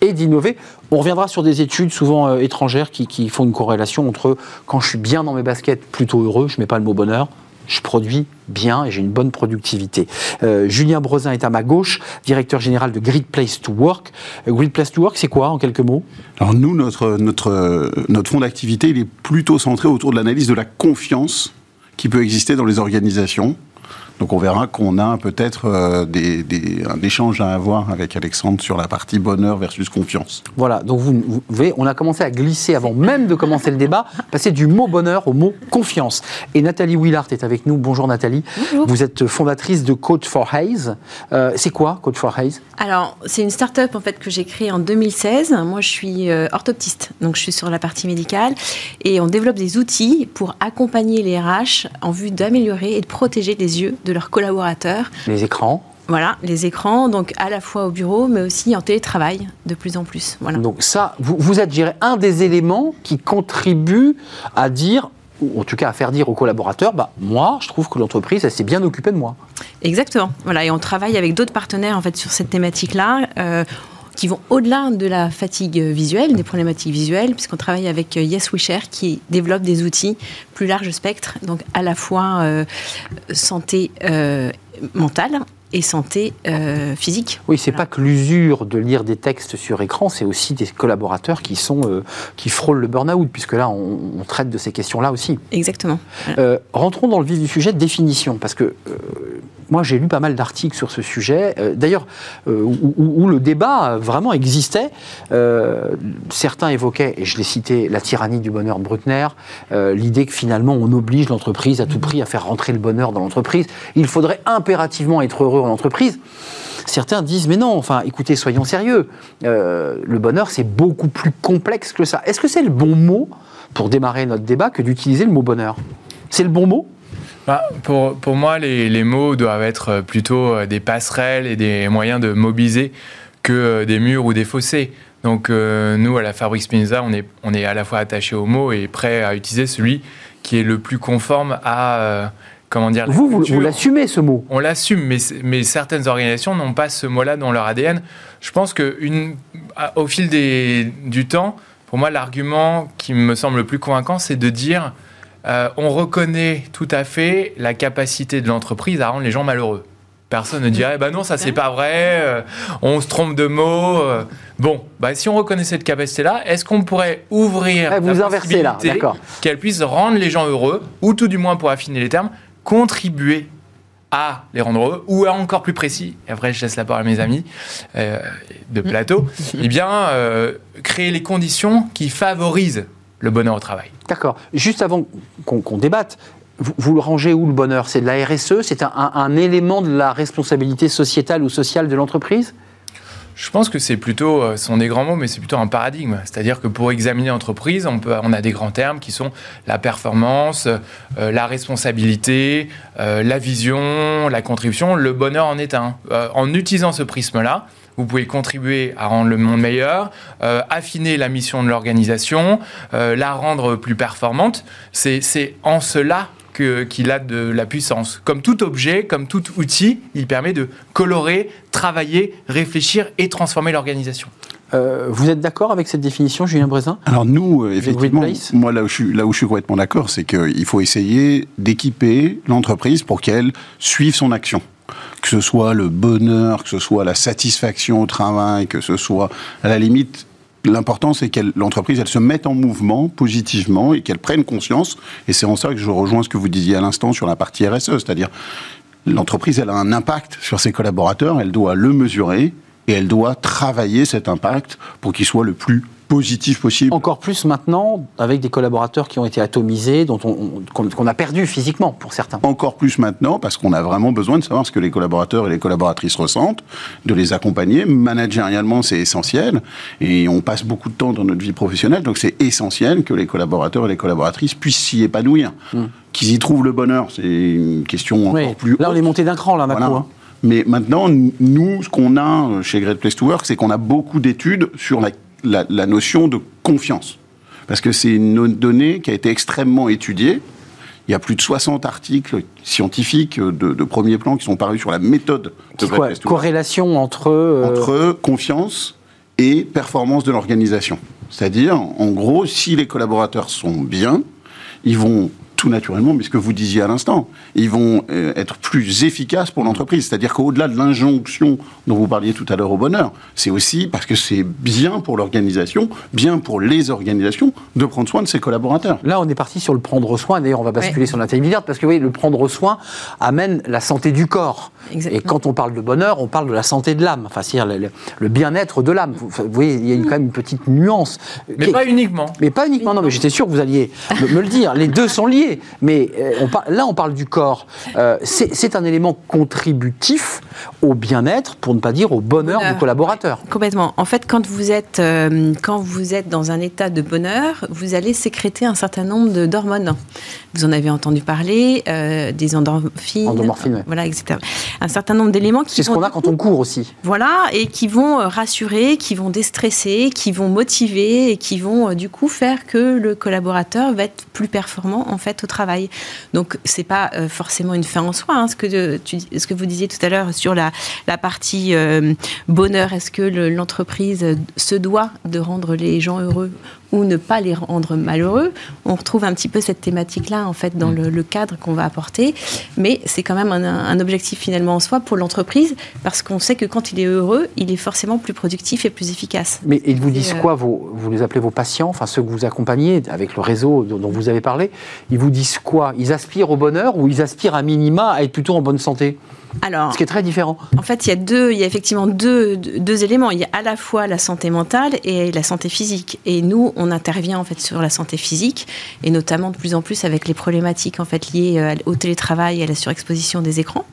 Et d'innover. On reviendra sur des études souvent euh, étrangères qui, qui, font une corrélation entre quand je suis bien dans mes baskets, plutôt heureux, je ne mets pas le mot bonheur, je produis bien et j'ai une bonne productivité. Euh, Julien Brezin est à ma gauche, directeur général de Great Place to Work. Euh, Great Place to Work, c'est quoi en quelques mots? Alors nous, notre, notre, notre fonds d'activité, il est plutôt centré autour de l'analyse de la confiance qui peut exister dans les organisations. Donc on verra qu'on a peut-être euh, des, un échange à avoir avec Alexandre sur la partie bonheur versus confiance. Voilà, donc vous, voyez, on a commencé à glisser avant même de commencer le débat, passer du mot bonheur au mot confiance. Et Nathalie Willard est avec nous. Bonjour Nathalie. Bonjour. Vous êtes fondatrice de Coach for Haze. Euh, c'est quoi Coach for Haze? Alors, c'est une start-up en fait que j'ai créée en 2016. Moi, je suis euh, orthoptiste, donc je suis sur la partie médicale. Et on développe des outils pour accompagner les RH en vue d'améliorer et de protéger les yeux de leurs collaborateurs. Les écrans Voilà, les écrans, donc à la fois au bureau, mais aussi en télétravail de plus en plus. Voilà. Donc ça, vous, vous êtes, dirais, un des éléments qui contribue à dire, ou en tout cas à faire dire aux collaborateurs, bah, moi, je trouve que l'entreprise, elle s'est bien occupée de moi. Exactement. Voilà, et on travaille avec d'autres partenaires en fait sur cette thématique-là. euh, qui vont au-delà de la fatigue visuelle, des problématiques visuelles, puisqu'on travaille avec euh, Yes We Share qui développe des outils plus large spectre, donc à la fois euh, santé euh, mentale et santé euh, physique. Oui, c'est Voilà. pas que l'usure de lire des textes sur écran, c'est aussi des collaborateurs qui sont qui frôlent le burn-out, puisque là, on, on traite de ces questions-là aussi. Exactement. Rentrons dans le vif du sujet, définition, parce que moi j'ai lu pas mal d'articles sur ce sujet, euh, d'ailleurs euh, où, où- le débat euh, vraiment existait. Certains évoquaient, et je l'ai cité, la tyrannie du bonheur de Bruckner, l'idée que finalement on oblige l'entreprise à tout prix à faire rentrer le bonheur dans l'entreprise. Il faudrait impérativement être heureux en entreprise. Certains disent mais non, enfin écoutez, soyons sérieux. Le bonheur c'est beaucoup plus complexe que ça. Est-ce que c'est le bon mot pour démarrer notre débat que d'utiliser le mot bonheur? C'est le bon mot? Bah, pour, pour moi, les, les mots doivent être plutôt euh, des passerelles et des moyens de mobiliser que euh, des murs ou des fossés. Donc euh, nous, à la Fabrique Spinoza, on est, on est à la fois attaché aux mots et prêt à utiliser celui qui est le plus conforme à, euh, comment dire, la Vous, vous, l'assumez ce mot. On l'assume, mais, mais certaines organisations n'ont pas ce mot-là dans leur ADN. Je pense que une, à- au fil des, du temps, pour moi, l'argument qui me semble le plus convaincant, c'est de dire euh, on reconnaît tout à fait la capacité de l'entreprise à rendre les gens malheureux. Personne ne dirait, bah non, ça c'est pas vrai, euh, on se trompe de mots. euh. Bon, bah si on reconnaît cette capacité-là, est-ce qu'on pourrait ouvrir vous la inversez là, d'accord. qu'elle puisse rendre les gens heureux, ou tout du moins pour affiner les termes, contribuer à les rendre heureux, ou à encore plus précis, et après je laisse la parole à mes amis euh, de plateau, eh bien, euh, créer les conditions qui favorisent le bonheur au travail. D'accord. Juste avant qu'on débatte, vous, vous le rangez où le bonheur? C'est de la RSE C'est un, un- un élément de la responsabilité sociétale ou sociale de l'entreprise? Je pense que c'est plutôt, euh, ce sont des grands mots, mais c'est plutôt un paradigme. C'est-à-dire que pour examiner l'entreprise, on, peut, on a des grands termes qui sont la performance, euh, la responsabilité, euh, la vision, la contribution. Le bonheur en est un. Euh, en utilisant ce prisme-là, vous pouvez contribuer à rendre le monde meilleur, euh, affiner la mission de l'organisation, euh, la rendre plus performante. C'est en cela qu'il a de la puissance. Comme tout objet, comme tout outil, il permet de colorer, travailler, réfléchir et transformer l'organisation. Euh, Vous êtes d'accord avec cette définition, Julien Brézin? Alors nous, euh, effectivement, moi là où je suis, là où je suis complètement d'accord, c'est qu'il faut essayer d'équiper l'entreprise pour qu'elle suive son action. Que ce soit le bonheur, que ce soit la satisfaction au travail, que ce soit à la limite. L'important, c'est que l'entreprise, elle se mette en mouvement positivement et qu'elle prenne conscience. Et c'est en ça que je rejoins ce que vous disiez à l'instant sur la partie RSE, c'est-à-dire l'entreprise, elle a un impact sur ses collaborateurs, elle doit le mesurer et elle doit travailler cet impact pour qu'il soit le plus positif possible. Encore plus maintenant, avec des collaborateurs qui ont été atomisés, dont on- on- qu'on a perdu physiquement pour certains. Encore plus maintenant, parce qu'on a vraiment besoin de savoir ce que les collaborateurs et les collaboratrices ressentent, de les accompagner. Managérialement, c'est essentiel. Et on passe beaucoup de temps dans notre vie professionnelle, donc c'est essentiel que les collaborateurs et les collaboratrices puissent s'y épanouir. Qu'ils y trouvent le bonheur, c'est une question encore Hmm. Oui. plus Là, on est monté d'un cran, là. Voilà. hein. Mais maintenant, nous, ce qu'on a chez Great Place to Work, c'est qu'on a beaucoup d'études sur la, la- la notion de confiance. Parce que c'est une donnée qui a été extrêmement étudiée. Il y a plus de 60 articles scientifiques de, de premier plan qui sont parus sur la méthode de quoi, corrélation entre. euh, entre confiance et performance de l'organisation. C'est-à-dire, en gros, si les collaborateurs sont bien, ils vont tout naturellement, mais ce que vous disiez à l'instant, ils vont euh, être plus efficaces pour l'entreprise. C'est-à-dire qu'au-delà de l'injonction dont vous parliez tout à l'heure au bonheur, c'est aussi parce que c'est bien pour l'organisation, bien pour les organisations, de prendre soin de ses collaborateurs. Là, on est parti sur le prendre soin. D'ailleurs, on va basculer sur l'intelligence parce que vous voyez, le prendre soin amène la santé du corps. Exactement. Et quand on parle de bonheur, on parle de la santé de l'âme, enfin, c'est-à-dire le, bien-être de l'âme. Vous, vous voyez, il y a une- quand même une petite nuance. Mais pas uniquement. mais pas uniquement, non, mais j'étais sûr que vous alliez me, me le dire. Les deux sont liés. Mais euh, on par- là, on parle du corps. Euh, c'est un élément contributif au bien-être, pour ne pas dire au bonheur Bonheur. du collaborateur. Complètement. En fait, quand vous êtes euh, quand vous êtes dans un état de bonheur, vous allez sécréter un certain nombre d'hormones. Vous en avez entendu parler, des endorphines, Endomorphines, ouais. voilà, etc. Un certain nombre d'éléments qui C'est ce qu'on a quand on court aussi. Voilà, et qui vont rassurer, qui vont déstresser, qui vont motiver et qui vont du coup faire que le collaborateur va être plus performant en fait au travail. Donc c'est pas euh, forcément une fin en soi. hein, ce que euh, tu, ce que vous disiez tout à l'heure sur la, la partie euh, bonheur, est-ce que le- l'entreprise se doit de rendre les gens heureux ou ne pas les rendre malheureux? On retrouve un petit peu cette thématique-là en fait dans le, le cadre qu'on va apporter, mais c'est quand même un, un objectif finalement en soi pour l'entreprise parce qu'on sait que quand il est heureux, il est forcément plus productif et plus efficace. Mais ils vous disent euh, quoi vos, Vous les appelez vos patients, enfin ceux que vous accompagnez avec le réseau dont dont vous avez parlé? Ils vous disent quoi? Ils aspirent au bonheur ou ils aspirent à minima à être plutôt en bonne santé? Alors, Ce qui est très différent. En fait, il y a deux, il y a effectivement deux, deux, éléments. Il y a à la fois la santé mentale et la santé physique. Et nous, on intervient en fait sur la santé physique et notamment de plus en plus avec les problématiques en fait liées euh, au télétravail et à la surexposition des écrans.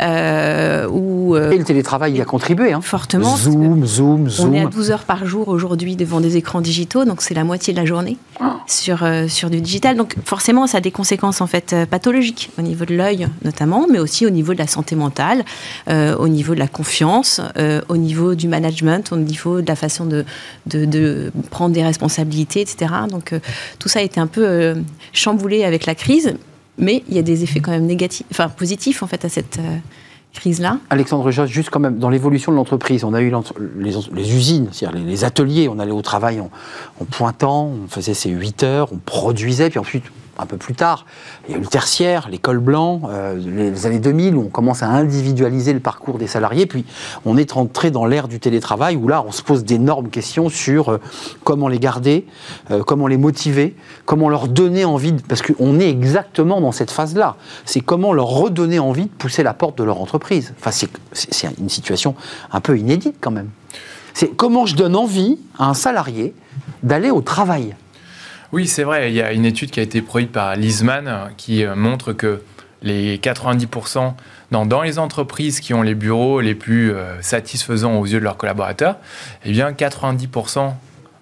Euh, où, euh, Et le télétravail y a contribué. Hein. fortement. que Zoom, zoom, On est à zoom. 12 heures par jour aujourd'hui devant des écrans digitaux, donc c'est la moitié de la journée sur, euh, sur du digital. Donc forcément, ça a des conséquences en fait pathologiques au niveau de l'œil notamment, mais aussi au niveau de la santé mentale, euh, au niveau de la confiance, euh, au niveau du management, au niveau de la façon de, de, prendre des responsabilités, etc. Donc euh, tout ça a été un peu chamboulé avec la crise, mais il y a des effets quand même négatifs, enfin positifs en fait à cette crise-là. Alexandre Jost, juste quand même, dans l'évolution de l'entreprise, on a eu les, les usines, c'est-à-dire les, ateliers, on allait au travail en, en pointant, on faisait ses 8 heures, on produisait, puis ensuite, un peu plus tard, il y a eu le tertiaire, l'école blanc, euh, les années 2000, où on commence à individualiser le parcours des salariés, puis on est rentré dans l'ère du télétravail, où là, on se pose d'énormes questions sur euh, comment les garder, euh, comment les motiver, comment leur donner envie, parce qu'on est exactement dans cette phase-là, c'est comment leur redonner envie de pousser la porte de leur entreprise. Enfin, c'est une situation un peu inédite quand même. C'est comment je donne envie à un salarié d'aller au travail. Oui, c'est vrai. Il y a une étude qui a été produite par Lisman euh, qui euh, montre que les 90% dans, dans les entreprises qui ont les bureaux les plus euh, satisfaisants aux yeux de leurs collaborateurs, eh bien 90%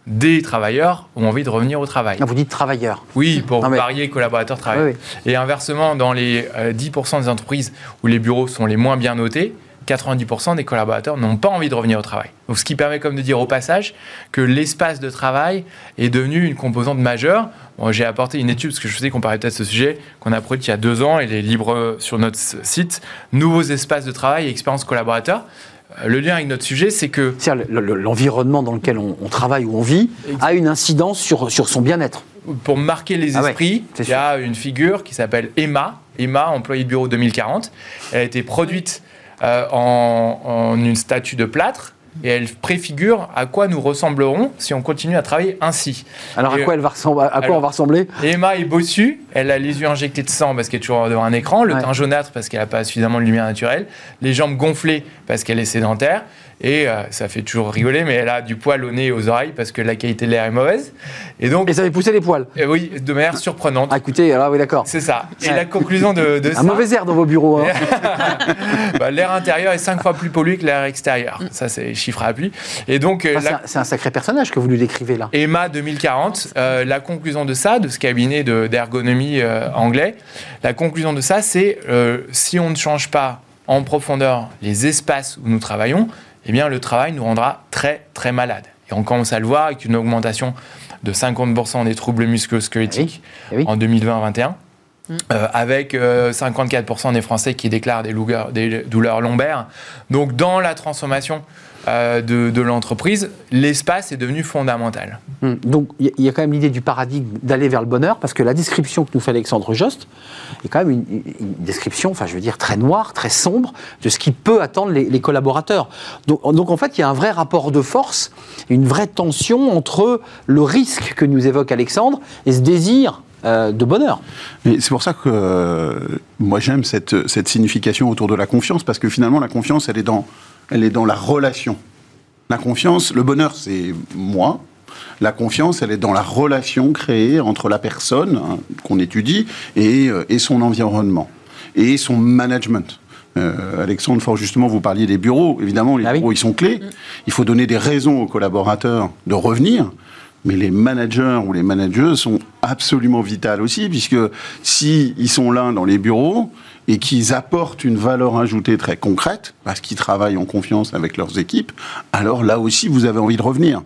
des travailleurs ont envie de revenir au travail. Ah, Vous dites travailleur. Oui, pour Non, mais- varier collaborateurs travail. Oui, oui. Et inversement, dans les euh, 10% des entreprises où les bureaux sont les moins bien notés, 90% des collaborateurs n'ont pas envie de revenir au travail. Donc, ce qui permet, comme de dire au passage, que l'espace de travail est devenu une composante majeure. Bon, J'ai apporté une étude, parce que je sais qu'on parlait peut-être de ce sujet, qu'on a produite il y a deux ans, elle est libre sur notre site, Nouveaux espaces de travail et expérience collaborateur. Le lien avec notre sujet, c'est que l'environnement dans lequel on, on travaille ou on vit a une incidence sur, sur son bien-être. pour marquer les Ah ouais, esprits, il y a une figure qui s'appelle Emma, Emma, employée de bureau 2040. Elle a été produite euh, en, en une statue de plâtre et elle préfigure à quoi nous ressemblerons si on continue à travailler ainsi. Alors à quoi, elle va ressembler, à quoi alors- on va ressembler Emma est bossue, elle a les yeux injectés de sang parce qu'elle est toujours devant un écran, le Ouais. teint jaunâtre parce qu'elle n'a pas suffisamment de lumière naturelle, les jambes gonflées parce qu'elle est sédentaire, et euh, ça fait toujours rigoler, mais elle a du poil au nez et aux oreilles parce que la qualité de l'air est mauvaise. Et donc, Et ça fait pousser les poils. euh, oui, de manière surprenante. Ah écoutez, alors oui d'accord. C'est ça. Et Ouais. la conclusion de, de ça, Un mauvais air dans vos bureaux. hein. bah, l'air intérieur est cinq fois plus pollué que l'air extérieur. Ça, c'est chiffre à appui. Et donc, euh, Enfin, c'est la- un- c'est un sacré personnage que vous lui décrivez là. EMA 2040, euh, la conclusion de ça, de ce cabinet de- d'ergonomie anglais, la conclusion de ça, c'est si on ne change pas en profondeur les espaces où nous travaillons, eh bien, le travail nous rendra très, très malade. Et on commence à le voir avec une augmentation de 50% des troubles musculo-squelettiques Eh oui. en 2020-2021. Euh, avec euh, 54% des Français qui déclarent des, douleurs- lombaires. Donc, dans la transformation euh, de, l'entreprise, l'espace est devenu fondamental. Hmm. Donc il y, a- quand même l'idée du paradigme d'aller vers le bonheur, parce que la description que nous fait Alexandre Jost est quand même une, description, enfin je veux dire, très noire, très sombre, de ce qui peut attendre les, collaborateurs. Donc en fait, il y a un vrai rapport de force, une vraie tension entre le risque que nous évoque Alexandre et ce désir euh, de bonheur. C'est pour ça que euh, moi j'aime cette, cette signification autour de la confiance, parce que finalement la confiance, elle est dans, elle est dans la relation. La confiance, le bonheur, c'est moi, La confiance, elle est dans la relation créée entre la personne hein, qu'on étudie et, euh, et son environnement et son management. Euh, Alexandre, fort justement, vous parliez des bureaux. Évidemment, les Ah oui. bureaux, ils sont clés. Il faut donner des raisons aux collaborateurs de revenir. Mais les managers ou les managers sont absolument vitales aussi, puisque si ils sont là dans les bureaux et qu'ils apportent une valeur ajoutée très concrète, parce qu'ils travaillent en confiance avec leurs équipes, alors là aussi, vous avez envie de revenir.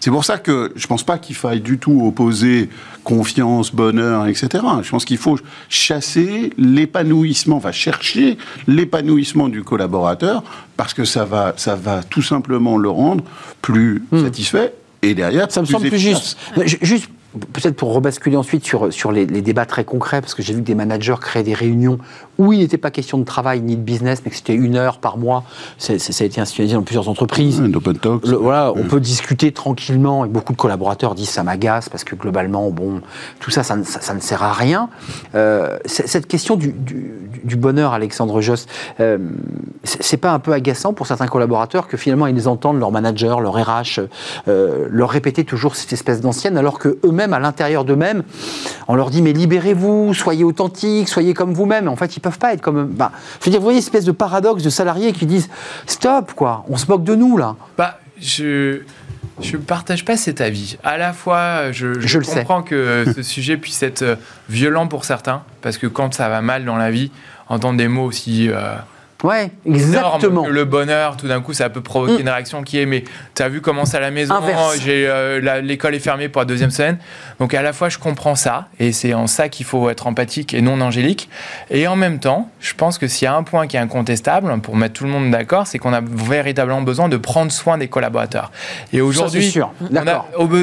C'est pour ça que je pense pas qu'il faille du tout opposer confiance, bonheur, etc. Je pense qu'il faut chasser l'épanouissement, enfin chercher l'épanouissement du collaborateur parce que ça va, ça va tout simplement le rendre plus satisfait et derrière. Ça me semble plus juste. Juste, peut-être pour rebasculer ensuite sur, sur les, les débats très concrets, parce que j'ai vu que des managers créaient des réunions où il n'était pas question de travail ni de business, mais que c'était une heure par mois. Ça a été institutionnalisé dans plusieurs entreprises. Open talk. Le- voilà, on peut discuter tranquillement et beaucoup de collaborateurs disent ça m'agace parce que globalement, bon, tout ça, ça ne, ça- ça ne sert à rien. Euh, cette question du, du- du bonheur, Alexandre Jost, euh, c'est pas un peu agaçant pour certains collaborateurs que finalement ils entendent leur manager, leur RH, euh, leur répéter toujours cette espèce d'ancienne, alors que eux-mêmes, à l'intérieur d'eux-mêmes, on leur dit mais libérez-vous, soyez authentiques, soyez comme vous-même. En fait, ils peuvent pas être comme. Bah, je veux dire, vous voyez, espèce de paradoxe de salariés qui disent stop, quoi, on se moque de nous là. Bah, je je partage pas cet avis. À la fois, je, je Je le sais. comprends que ce sujet puisse être euh, violent pour certains, parce que quand ça va mal dans la vie, entendre des mots aussi euh, Ouais, exactement. que le bonheur, tout d'un coup, ça peut provoquer Mm. une réaction qui est mais t'as vu comment c'est à la maison Inverse. J'ai euh, l'école est fermée pour la deuxième semaine. Donc à la fois, je comprends ça, et c'est en ça qu'il faut être empathique et non angélique. Et en même temps, je pense que s'il y a un point qui est incontestable pour mettre tout le monde d'accord, c'est qu'on a véritablement besoin de prendre soin des collaborateurs. Et Ça, aujourd'hui,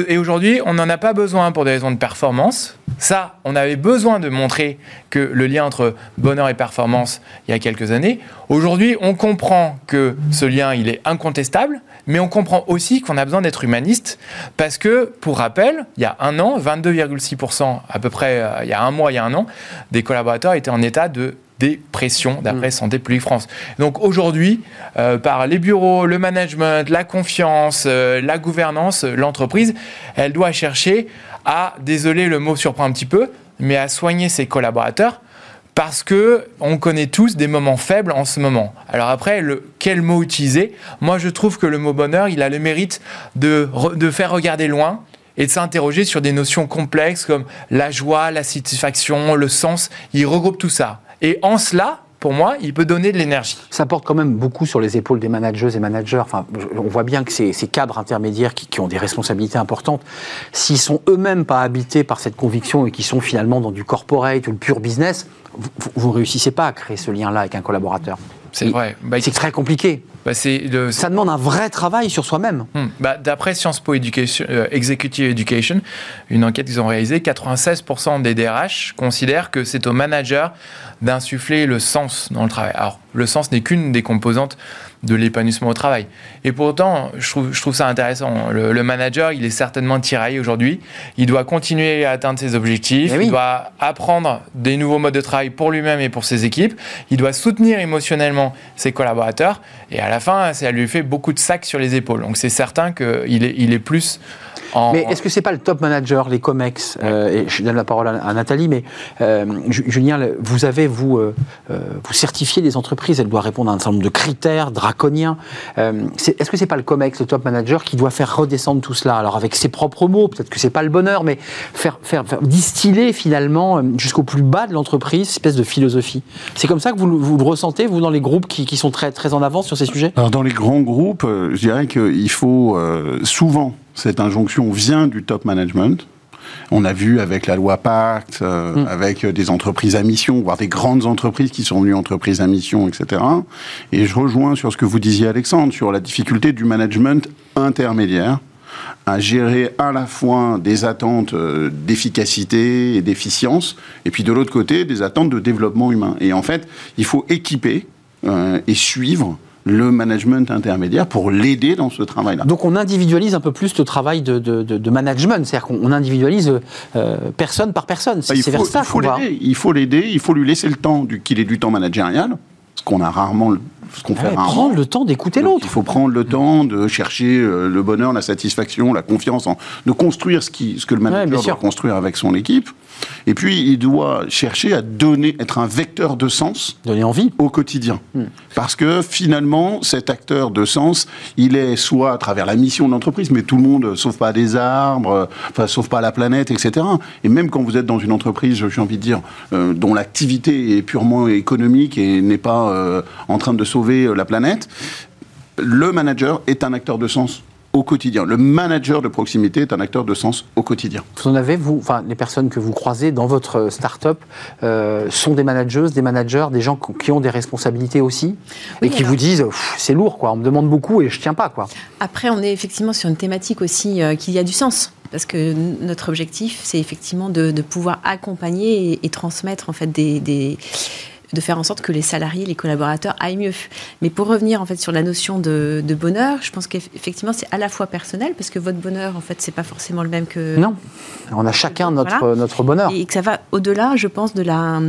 et aujourd'hui, on n'en a pas besoin pour des raisons de performance. Ça, on avait besoin de montrer que le lien entre bonheur et performance il y a quelques années. Aujourd'hui, on comprend que ce lien, il est incontestable, mais on comprend aussi qu'on a besoin d'être humaniste parce que, pour rappel, il y a un an, 22,6% à peu près, euh, il y a un mois, il y a un an, des collaborateurs étaient en état de dépression d'après Santé publique France. Donc aujourd'hui, euh, par les bureaux, le management, la confiance, euh, la gouvernance, euh, l'entreprise, elle doit chercher à, désolé le mot surprend un petit peu, mais à soigner ses collaborateurs parce que on connaît tous des moments faibles en ce moment. Alors après, le, quel mot utiliser? Moi, je trouve que le mot bonheur, il a le mérite de, de faire regarder loin et de s'interroger sur des notions complexes comme la joie, la satisfaction, le sens. Il regroupe tout ça. Et en cela, pour moi, il peut donner de l'énergie. Ça porte quand même beaucoup sur les épaules des managers et managers. Enfin, on voit bien que ces, ces cadres intermédiaires qui, qui ont des responsabilités importantes, s'ils sont eux-mêmes pas habités par cette conviction et qui sont finalement dans du corporate ou le pur business, vous ne réussissez pas à créer ce lien-là avec un collaborateur. C'est vrai. Bah, C'est très compliqué. Bah, le- Ça demande un vrai travail sur soi-même. Hmm. Bah, D'après Sciences Po Education, euh, Executive Education, une enquête qu'ils ont réalisée, 96% des DRH considèrent que c'est au manager d'insuffler le sens dans le travail. Alors, le sens n'est qu'une des composantes de l'épanouissement au travail. Et pourtant, je trouve, je trouve ça intéressant. Le, le manager, il est certainement tiraillé aujourd'hui. Il doit continuer à atteindre ses objectifs. Eh oui. Il doit apprendre des nouveaux modes de travail pour lui-même et pour ses équipes. Il doit soutenir émotionnellement ses collaborateurs. Et à la fin, ça lui fait beaucoup de sacs sur les épaules. Donc c'est certain qu'il est, il est plus en... Mais est-ce que c'est pas le top manager, les COMEX euh, Et je donne la parole à, à Nathalie, mais euh, Ju- Julien, vous avez, vous, euh, euh, vous certifiez les entreprises, elles doivent répondre à un certain nombre de critères draconiens. Euh, c'est- Est-ce que c'est pas le COMEX, le top manager, qui doit faire redescendre tout cela? Alors avec ses propres mots, peut-être que c'est pas le bonheur, mais faire, faire, faire distiller finalement euh, jusqu'au plus bas de l'entreprise, cette espèce de philosophie. C'est comme ça que vous, le- vous le ressentez, vous, dans les groupes qui, qui sont très, très en avance sur ces sujets? Alors dans les grands groupes, je dirais qu'il faut euh, souvent cette injonction vient du top management. On a vu avec la loi Pacte, euh, Mm. avec euh, des entreprises à mission, voire des grandes entreprises qui sont venues entreprises à mission, etc. Et je rejoins sur ce que vous disiez, Alexandre, sur la difficulté du management intermédiaire à gérer à la fois des attentes euh, d'efficacité et d'efficience, et puis de l'autre côté, des attentes de développement humain. Et en fait, il faut équiper euh, et suivre le management intermédiaire pour l'aider dans ce travail-là. Donc on individualise un peu plus le travail de, de- de- management, c'est-à-dire qu'on on individualise euh, personne par personne. C'est Ah, il c'est faut, vers ça qu'on va. l'aider, il faut l'aider, il faut lui laisser le temps du- qu'il ait du temps managérial, ce qu'on a rarement le- ce qu'on fait Ouais, rarement. prendre le temps d'écouter l'autre. Il faut prendre le temps de chercher euh, le bonheur, la satisfaction, la confiance, en- de construire ce, qui, ce que le Ouais, manager doit sûr. construire avec son équipe. Et puis, il doit chercher à donner, être un vecteur de sens Donner envie. au quotidien. Parce que finalement, cet acteur de sens, il est soit à travers la mission de l'entreprise, mais tout le monde sauve pas des arbres, euh, enfin sauve pas la planète, etc. Et même quand vous êtes dans une entreprise, j'ai envie de dire, euh, dont l'activité est purement économique et n'est pas euh, en train de sauver euh, la planète, le manager est un acteur de sens au quotidien. Le manager de proximité est un acteur de sens au quotidien. Vous en avez, vous, enfin, les personnes que vous croisez dans votre start-up euh, sont des managers, des managers, des gens qui ont des responsabilités aussi Oui, et qui alors- vous disent c'est lourd, quoi. On me demande beaucoup et je tiens pas, quoi. Après, on est effectivement sur une thématique aussi euh, qui a du sens. Parce que notre objectif, c'est effectivement de, de pouvoir accompagner et, et transmettre en fait des, des- de faire en sorte que les salariés, les collaborateurs aillent mieux. Mais pour revenir en fait sur la notion de, de bonheur, je pense qu'effectivement c'est à la fois personnel parce que votre bonheur en fait c'est pas forcément le même que Non, on a chacun notre, Voilà. notre bonheur. et que ça va au-delà, je pense, de la,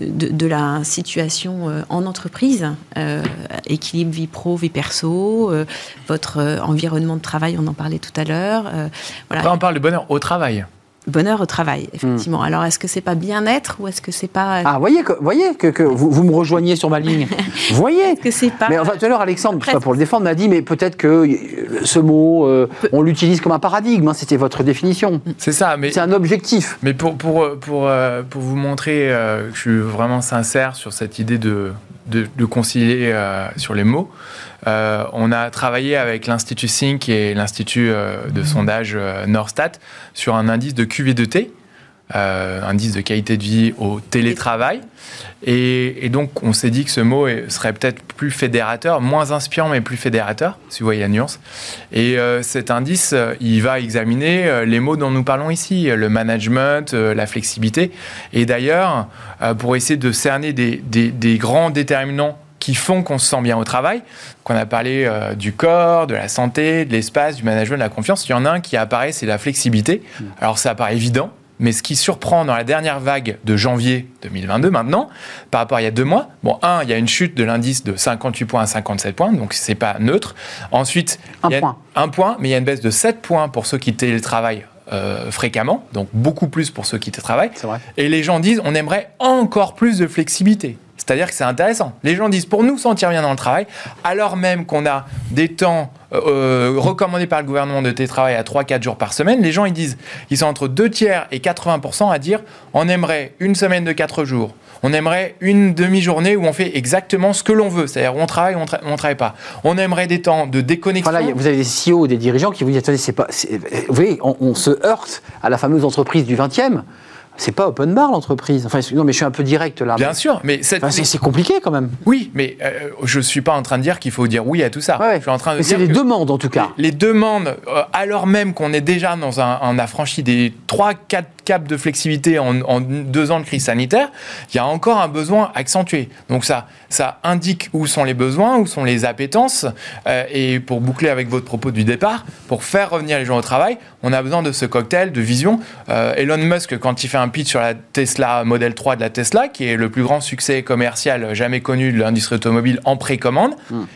de, de la situation euh, en entreprise, euh, équilibre vie pro, vie perso, euh, votre environnement de travail, on en parlait tout à l'heure. euh, voilà. Après, on parle de bonheur au travail. Bonheur au travail, effectivement. Alors, est-ce que c'est pas bien-être ou est-ce que c'est pas. Ah, voyez que, voyez que, que vous, vous me rejoignez sur ma ligne. voyez Est-ce que c'est pas. Mais enfin, tout à l'heure, Alexandre, Après- pas pour le défendre, m'a dit, mais peut-être que euh, ce mot, euh, on l'utilise comme un paradigme. hein, C'était votre définition. C'est ça, mais C'est un objectif. Mais pour, pour, pour, euh, pour vous montrer euh, que je suis vraiment sincère sur cette idée de, de, de concilier euh, sur les mots, euh, on a travaillé avec l'Institut Sync et l'Institut euh, de sondage euh, Norstat sur un indice de QV2T, euh, indice de qualité de vie au télétravail. Et, et donc, on s'est dit que ce mot serait peut-être plus fédérateur, moins inspirant, mais plus fédérateur, si vous voyez la nuance. Et euh, cet indice, il va examiner les mots dont nous parlons ici, le management, la flexibilité. Et d'ailleurs, pour essayer de cerner des, des- des grands déterminants qui font qu'on se sent bien au travail, qu'on a parlé euh, du corps, de la santé, de l'espace, du management, de la confiance, il y en a un qui apparaît, c'est la flexibilité. Alors ça apparaît évident, mais ce qui surprend dans la dernière vague de janvier 2022 maintenant, par rapport à il y a deux mois, bon, un, il y a une chute de l'indice de 58 points à 57 points, donc c'est pas neutre. Ensuite, Un il y a point. un point, mais il y a une baisse de 7 points pour ceux qui télétravaillent euh, fréquemment, donc beaucoup plus pour ceux qui télétravaillent. Et les gens disent, on aimerait encore plus de flexibilité. C'est-à-dire que c'est intéressant. Les gens disent, pour nous sentir bien dans le travail, alors même qu'on a des temps euh, recommandés par le gouvernement de télétravail à 3-4 jours par semaine, les gens ils disent, ils sont entre 2 tiers et 80% à dire, on aimerait une semaine de 4 jours. On aimerait une demi-journée où on fait exactement ce que l'on veut, c'est-à-dire on travaille, on, tra- on travaille pas. On aimerait des temps de déconnexion. Voilà, vous avez des CEO, des dirigeants qui vous disent attendez, c'est pas. Vous voyez, on, on se heurte à la fameuse entreprise du 20e. C'est pas open bar l'entreprise. Enfin, non, mais je suis un peu direct là. Bien sûr, mais cette, Enfin, c'est compliqué quand même. Oui, mais euh, je suis pas en train de dire qu'il faut dire oui à tout ça. Ouais, ouais. Je suis en train de mais c'est les demandes en tout cas. les demandes, euh, alors même qu'on est déjà dans un, on a franchi des 3-4 caps de flexibilité en, en deux ans de crise sanitaire, il y a encore un besoin accentué. Donc ça, ça indique où sont les besoins, où sont les appétences. euh, et pour boucler avec votre propos du départ, pour faire revenir les gens au travail, on a besoin de ce cocktail de vision. Euh, Elon Musk, quand il fait un pitch sur la Tesla Model 3 de la Tesla, qui est le plus grand succès commercial jamais connu de l'industrie automobile en précommande,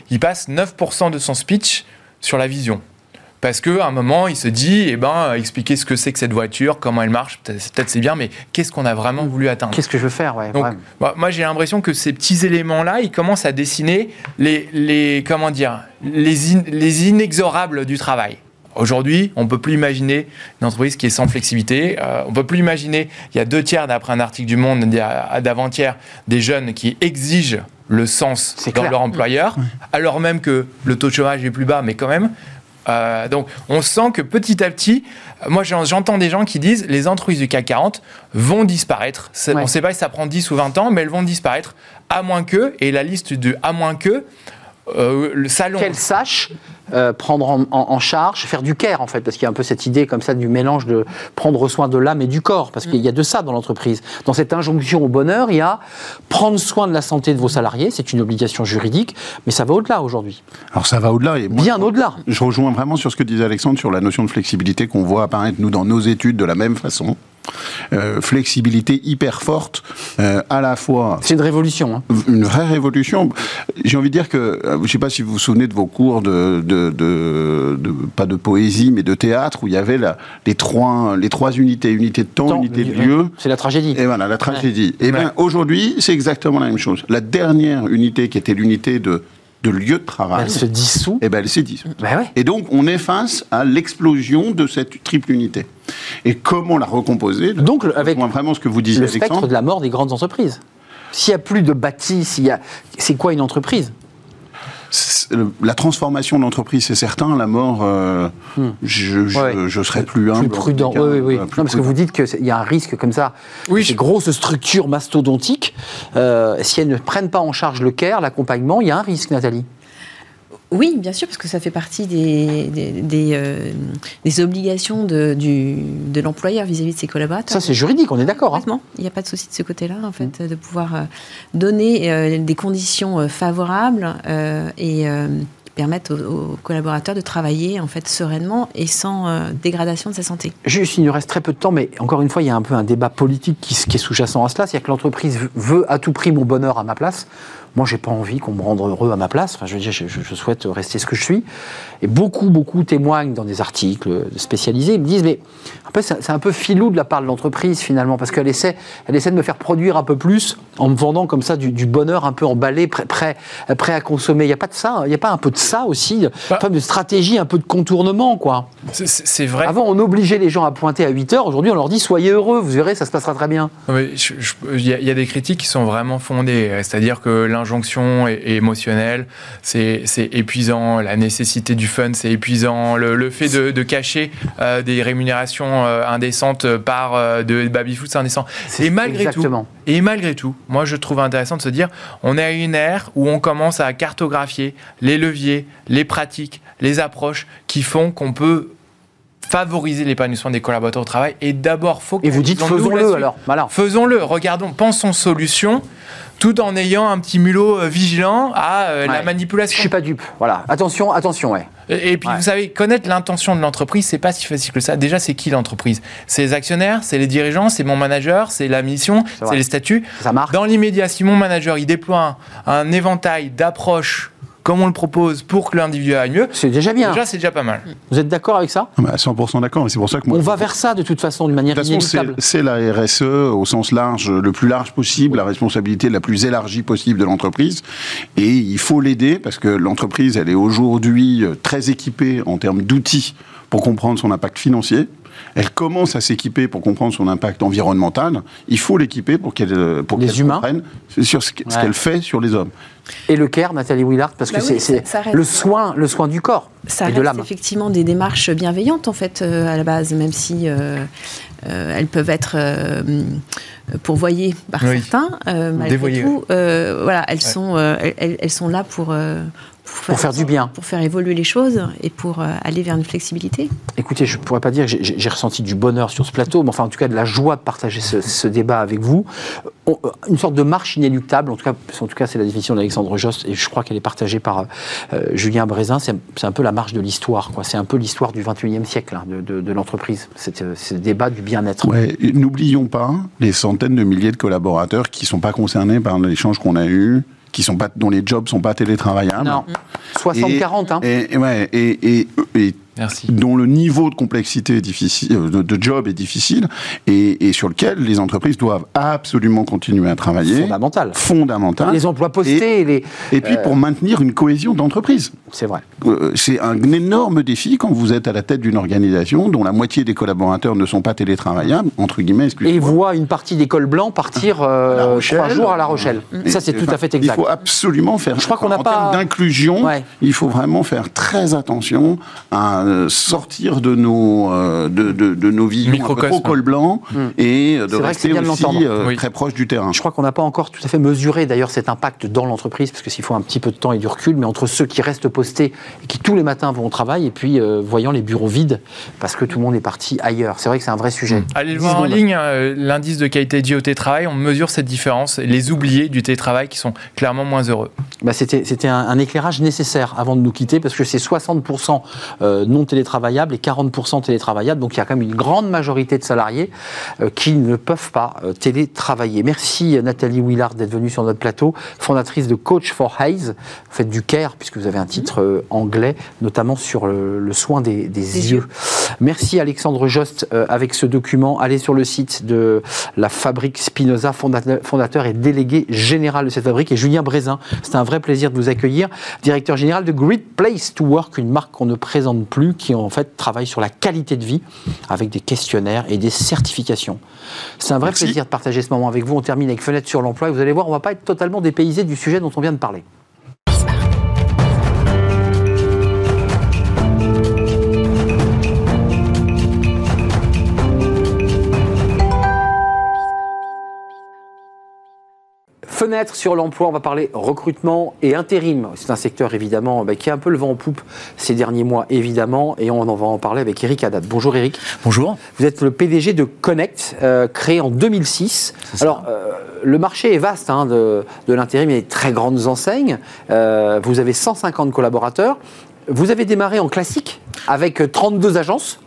il passe 9% de son speech sur la vision. Parce qu'à un moment, il se dit, eh ben, expliquer ce que c'est que cette voiture, comment elle marche, peut-être c'est bien, mais qu'est-ce qu'on a vraiment voulu atteindre? Qu'est-ce que je veux faire ouais, donc, ouais. moi, j'ai l'impression que ces petits éléments-là, ils commencent à dessiner les, les comment dire, les, in- les inexorables du travail. Aujourd'hui, on peut plus imaginer une entreprise qui est sans flexibilité. Euh, on peut plus imaginer, il y a deux tiers, d'après un article du Monde d'avant-hier, des jeunes qui exigent le sens dans clair. leur employeur, alors même que le taux de chômage est plus bas, mais quand même. Euh, donc, on sent que petit à petit, moi j'en- j'entends des gens qui disent les entreprises du CAC 40 vont disparaître. Ouais. On ne sait pas si ça prend 10 ou 20 ans, mais elles vont disparaître, à moins que, et la liste de à moins que, euh, le salon. Qu'elle sache euh, prendre en, en- en charge, faire du care en fait, parce qu'il y a un peu cette idée comme ça du mélange de prendre soin de l'âme et du corps, parce qu'il y a de ça dans l'entreprise. Dans cette injonction au bonheur, il y a prendre soin de la santé de vos salariés, c'est une obligation juridique, mais ça va au-delà aujourd'hui, Alors ça va au-delà. Et moi, bien au-delà. Je rejoins vraiment sur ce que disait Alexandre sur la notion de flexibilité qu'on voit apparaître, nous, dans nos études de la même façon. Euh, flexibilité hyper forte, euh, à la fois C'est une révolution. hein. une vraie révolution. J'ai envie de dire que, euh, je ne sais pas si vous vous souvenez de vos cours de, de, de- de- pas de poésie, mais de théâtre, où il y avait la- les, trois, les trois unités, unité de temps, Temps, unité de lieu. C'est la tragédie. Et voilà, la tragédie. Et Ouais. bien, aujourd'hui, c'est exactement la même chose. La dernière unité, qui était l'unité de, de lieu de travail, Elle se dissout. eh ben, elle s'est dissoute. Bah ouais. Et donc, on est face à l'explosion de cette triple unité. Et comment la recomposer? Donc, le- avec vraiment ce que vous disiez, le spectre Alexandre. de la mort des grandes entreprises. S'il n'y a plus de bâti, s'il y a... c'est quoi une entreprise? La transformation de l'entreprise, c'est certain. La mort, euh, je, je, Hmm. Ouais. je serais plus humble. Plus prudent. Oui, cas, oui, oui. euh, Non, parce que vous dites qu'il y a un risque comme ça. Oui, Ces je- grosses structures mastodontiques, euh, si elles ne prennent pas en charge le care, l'accompagnement, il y a un risque, Nathalie. Oui, bien sûr, parce que ça fait partie des, des, des, euh, des obligations de, du, de l'employeur vis-à-vis de ses collaborateurs. Ça, c'est juridique, on est d'accord. hein. Il n'y a pas de souci de ce côté-là, en fait, de pouvoir euh, donner euh, des conditions favorables et qui permettent aux, aux collaborateurs de travailler en fait sereinement et sans dégradation de sa santé. Juste, il nous reste très peu de temps, mais encore une fois, il y a un peu un débat politique qui, qui est sous-jacent à cela. C'est-à-dire que l'entreprise veut à tout prix mon bonheur à ma place. Moi, j'ai pas envie qu'on me rende heureux à ma place. Enfin, je veux dire, je, souhaite rester ce que je suis. Et beaucoup, beaucoup témoignent dans des articles spécialisés. Ils me disent, mais après, c'est c'est un peu filou de la part de l'entreprise finalement, parce qu'elle essaie, elle essaie de me faire produire un peu plus en me vendant comme ça du, du bonheur un peu emballé, prêt, prêt, prêt à consommer. Il n'y a pas de ça. Il n'y a pas un peu de ça aussi, Bah. un peu de stratégie, un peu de contournement, quoi. C'est- vrai. Avant, on obligeait les gens à pointer à 8 heures. Aujourd'hui, on leur dit soyez heureux, vous verrez, ça se passera très bien. Il y, y a des critiques qui sont vraiment fondées. C'est-à-dire que l'injonction est, est émotionnelle, c'est épuisant. La nécessité du fun, c'est épuisant. Le, le fait de, de cacher euh, des rémunérations euh, indécentes par euh, de baby-foot, c'est indécent. Et malgré exactement. tout, et malgré tout, moi je trouve intéressant de se dire, on est à une ère où on commence à cartographier les leviers, les pratiques, les approches qui font qu'on peut favoriser l'épanouissement des collaborateurs au travail. Et d'abord, faut Et vous dites faisons-le alors. Voilà. Faisons-le, regardons, pensons solution, tout en ayant un petit mulot euh, vigilant à euh, la Ouais. Je manipulation. suis pas dupe. Voilà. Attention, attention, ouais. Et, et puis, Ouais. vous savez, connaître l'intention de l'entreprise, c'est pas si facile que ça. Déjà, c'est qui l'entreprise? C'est les actionnaires, c'est les dirigeants, c'est mon manager, c'est la mission, c'est les statuts. Ça marche. Dans l'immédiat, si mon manager il déploie un, un éventail d'approches comme on le propose pour que l'individu aille mieux, C'est déjà bien. déjà c'est déjà pas mal. Vous êtes d'accord avec ça? Ah bah, 100% d'accord, et c'est pour ça que moi. On va vers ça de toute façon, d'une manière De toute façon, c'est- inéluctable. c'est la RSE au sens large, le plus large possible, la responsabilité la plus élargie possible de l'entreprise. Et il faut l'aider parce que l'entreprise, elle est aujourd'hui euh, très équipée en termes d'outils pour comprendre son impact financier. Elle commence à s'équiper pour comprendre son impact environnemental. Il faut l'équiper pour qu'elle pour Les qu'elle humains. comprenne sur ce Ouais. qu'elle fait sur les hommes. Et le care, Nathalie Willard, parce que Bah oui, c'est ça- c'est ça reste- le soin, le soin du corps Ça et de reste l'âme. effectivement des démarches bienveillantes en fait euh, à la base, même si euh, euh, elles peuvent être euh, pourvoyées par Oui. certains. euh, malgré Dévoyées, tout, euh, voilà, elles Ouais. sont euh, elles, elles sont là pour euh, Pour faire du bien. pour faire évoluer les choses et pour euh, aller vers une flexibilité. Écoutez, je ne pourrais pas dire que j'ai- ressenti du bonheur sur ce plateau, mais enfin, en tout cas, de la joie de partager ce, ce débat avec vous. On- euh, une sorte de marche inéluctable, en tout cas, en tout cas c'est la définition d'Alexandre Jost, et je crois qu'elle est partagée par euh, Julien Brézin. C'est un peu la marche de l'histoire, quoi. C'est un peu l'histoire du 21e siècle hein, de, de- de l'entreprise. C'est le débat du bien-être. Ouais, N'oublions pas les centaines de milliers de collaborateurs qui ne sont pas concernés par l'échange qu'on a eu, qui sont pas, dont les jobs sont pas télétravaillables. Non, 60-40, hein. Et, et, ouais, et, et- et Merci. dont le niveau de complexité est difficile, euh, de, de job est difficile, et, et sur lequel les entreprises doivent absolument continuer à travailler. Fondamental. Fondamental. Les emplois postés, les... Et puis pour maintenir une cohésion d'entreprise. C'est vrai. Euh, C'est un énorme défi quand vous êtes à la tête d'une organisation dont la moitié des collaborateurs ne sont pas télétravaillables, entre guillemets, Et voit une partie des cols blancs partir euh, La Rochelle. trois jours à La Rochelle. Et- Ça, c'est tout à fait exact. Il faut absolument faire. Je crois qu'on n'a en pas- termes d'inclusion, Ouais. il faut vraiment faire très attention à euh, sortir de nos euh, de, de, de nos visions col blanc et euh, de rester de aussi euh, Oui. très proche du terrain. Je crois qu'on n'a pas encore tout à fait mesuré d'ailleurs cet impact dans l'entreprise, parce que s'il faut un petit peu de temps et du recul, mais entre ceux qui restent postés et qui tous les matins vont au travail, et puis euh, voyant les bureaux vides, parce que tout le monde est parti ailleurs. C'est vrai que c'est un vrai sujet. Allez le 10 voir en ligne, euh, l'indice de qualité de vie au télétravail, on mesure cette différence, les oubliés du télétravail qui sont clairement moins heureux. bah, c'était, un, un, éclairage nécessaire avant de nous quitter parce que c'est 60% euh, non télétravaillables et 40% télétravaillables. Donc il y a quand même une grande majorité de salariés qui ne peuvent pas télétravailler. Merci Nathalie Willard d'être venue sur notre plateau, fondatrice de Coach for Hayes. Vous faites du care puisque vous avez un titre anglais, notamment sur le, le soin des, des, des yeux. yeux. Merci Alexandre Jost avec ce document. Allez sur le site de la fabrique Spinoza, fondateur, fondateur et délégué général de cette fabrique, et Julien Brézin. C'est un vrai plaisir de vous accueillir. Directeur général de Great Place to Work, une marque qu'on ne présente plus, qui en fait travaille sur la qualité de vie avec des questionnaires et des certifications. C'est un vrai Merci. plaisir de partager ce moment avec vous. On termine avec Fenêtre sur l'emploi et vous allez voir, on ne va pas être totalement dépaysé du sujet dont on vient de parler. Fenêtre sur l'emploi, on va parler recrutement et intérim. C'est un secteur évidemment bah, qui a un peu le vent en poupe ces derniers mois évidemment et on en va en parler avec Eric Haddad. Bonjour Eric. Bonjour. Vous êtes le PDG de Connect, euh, créé en 2006. Alors euh, le marché est vaste hein, de, de l'intérim, il y a des très grandes enseignes. Euh, vous avez 150 collaborateurs. Vous avez démarré en classique avec 32 agences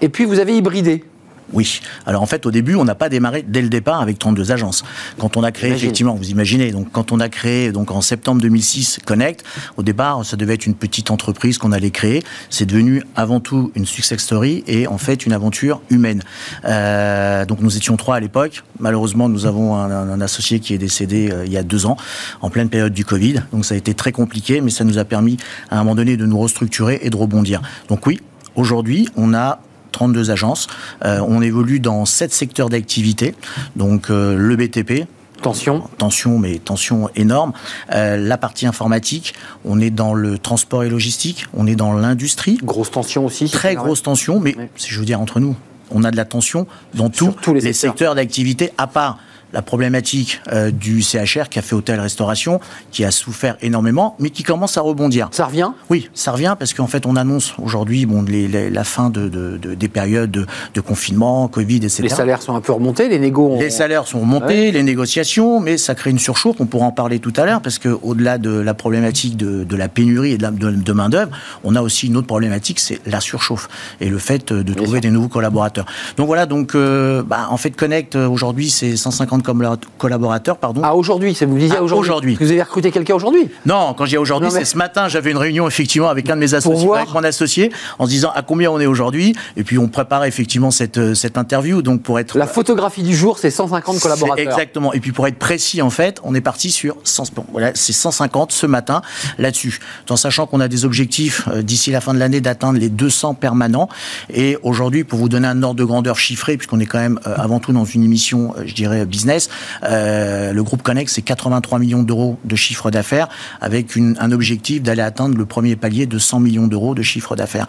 et puis vous avez hybridé. Oui. Alors en fait, au début, on n'a pas démarré dès le départ avec 32 agences. Quand on a créé, Imagine. effectivement, vous imaginez, donc quand on a créé donc en septembre 2006 Connect, au départ, ça devait être une petite entreprise qu'on allait créer. C'est devenu avant tout une success story et en fait une aventure humaine. Euh, donc nous étions trois à l'époque. Malheureusement, nous avons un, un, associé qui est décédé euh, il y a deux ans, en pleine période du Covid. Donc ça a été très compliqué, mais ça nous a permis à un moment donné de nous restructurer et de rebondir. Donc oui, aujourd'hui, on a 32 agences. Euh, on évolue dans 7 secteurs d'activité. Donc euh, le BTP, Tension. Tension, mais tension énorme. Euh, la partie informatique, on est dans le transport et logistique, on est dans l'industrie. Grosse tension aussi. Très grosse tension, mais oui. si je veux dire entre nous, on a de la tension dans tous, tous les, les secteurs, secteurs d'activité, à part la problématique euh, du CHR, Café Hôtel Restauration, qui a souffert énormément, mais qui commence à rebondir. Ça revient? Oui, ça revient parce qu'en fait, on annonce aujourd'hui bon, les, les, la fin de, de, de, des périodes de, de, confinement, Covid, etc. Les salaires sont un peu remontés, les négos. Ont... Les salaires sont remontés, ouais. les négociations, mais ça crée une surchauffe. On pourra en parler tout à l'heure parce que au-delà de la problématique de, de, la pénurie et de, la, de, main d'œuvre, on a aussi une autre problématique, c'est la surchauffe et le fait de trouver des nouveaux collaborateurs. Donc voilà, donc euh, bah, en fait Connect aujourd'hui c'est 150 collaborateurs, pardon. Ah, aujourd'hui, c'est vous disiez ah, aujourd'hui. Aujourd'hui. Vous avez recruté quelqu'un aujourd'hui Non, quand j'ai aujourd'hui, mais... c'est ce matin, j'avais une réunion effectivement avec un de mes associés, avec mon associé, en se disant à combien on est aujourd'hui, et puis on prépare effectivement cette, cette interview, donc pour être... La photographie du jour, c'est 150 collaborateurs. Exactement, et puis pour être précis, en fait, on est parti sur 100, bon, voilà, c'est 150 ce matin là-dessus, en sachant qu'on a des objectifs euh, d'ici la fin de l'année d'atteindre les 200 permanents, et aujourd'hui, pour vous donner un ordre de grandeur chiffré, puisqu'on est quand même euh, avant tout dans une émission, euh, je dirais, business, euh, le groupe Connect, c'est 83 millions d'euros de chiffre d'affaires, avec une, un objectif d'aller atteindre le premier palier de 100 millions d'euros de chiffre d'affaires.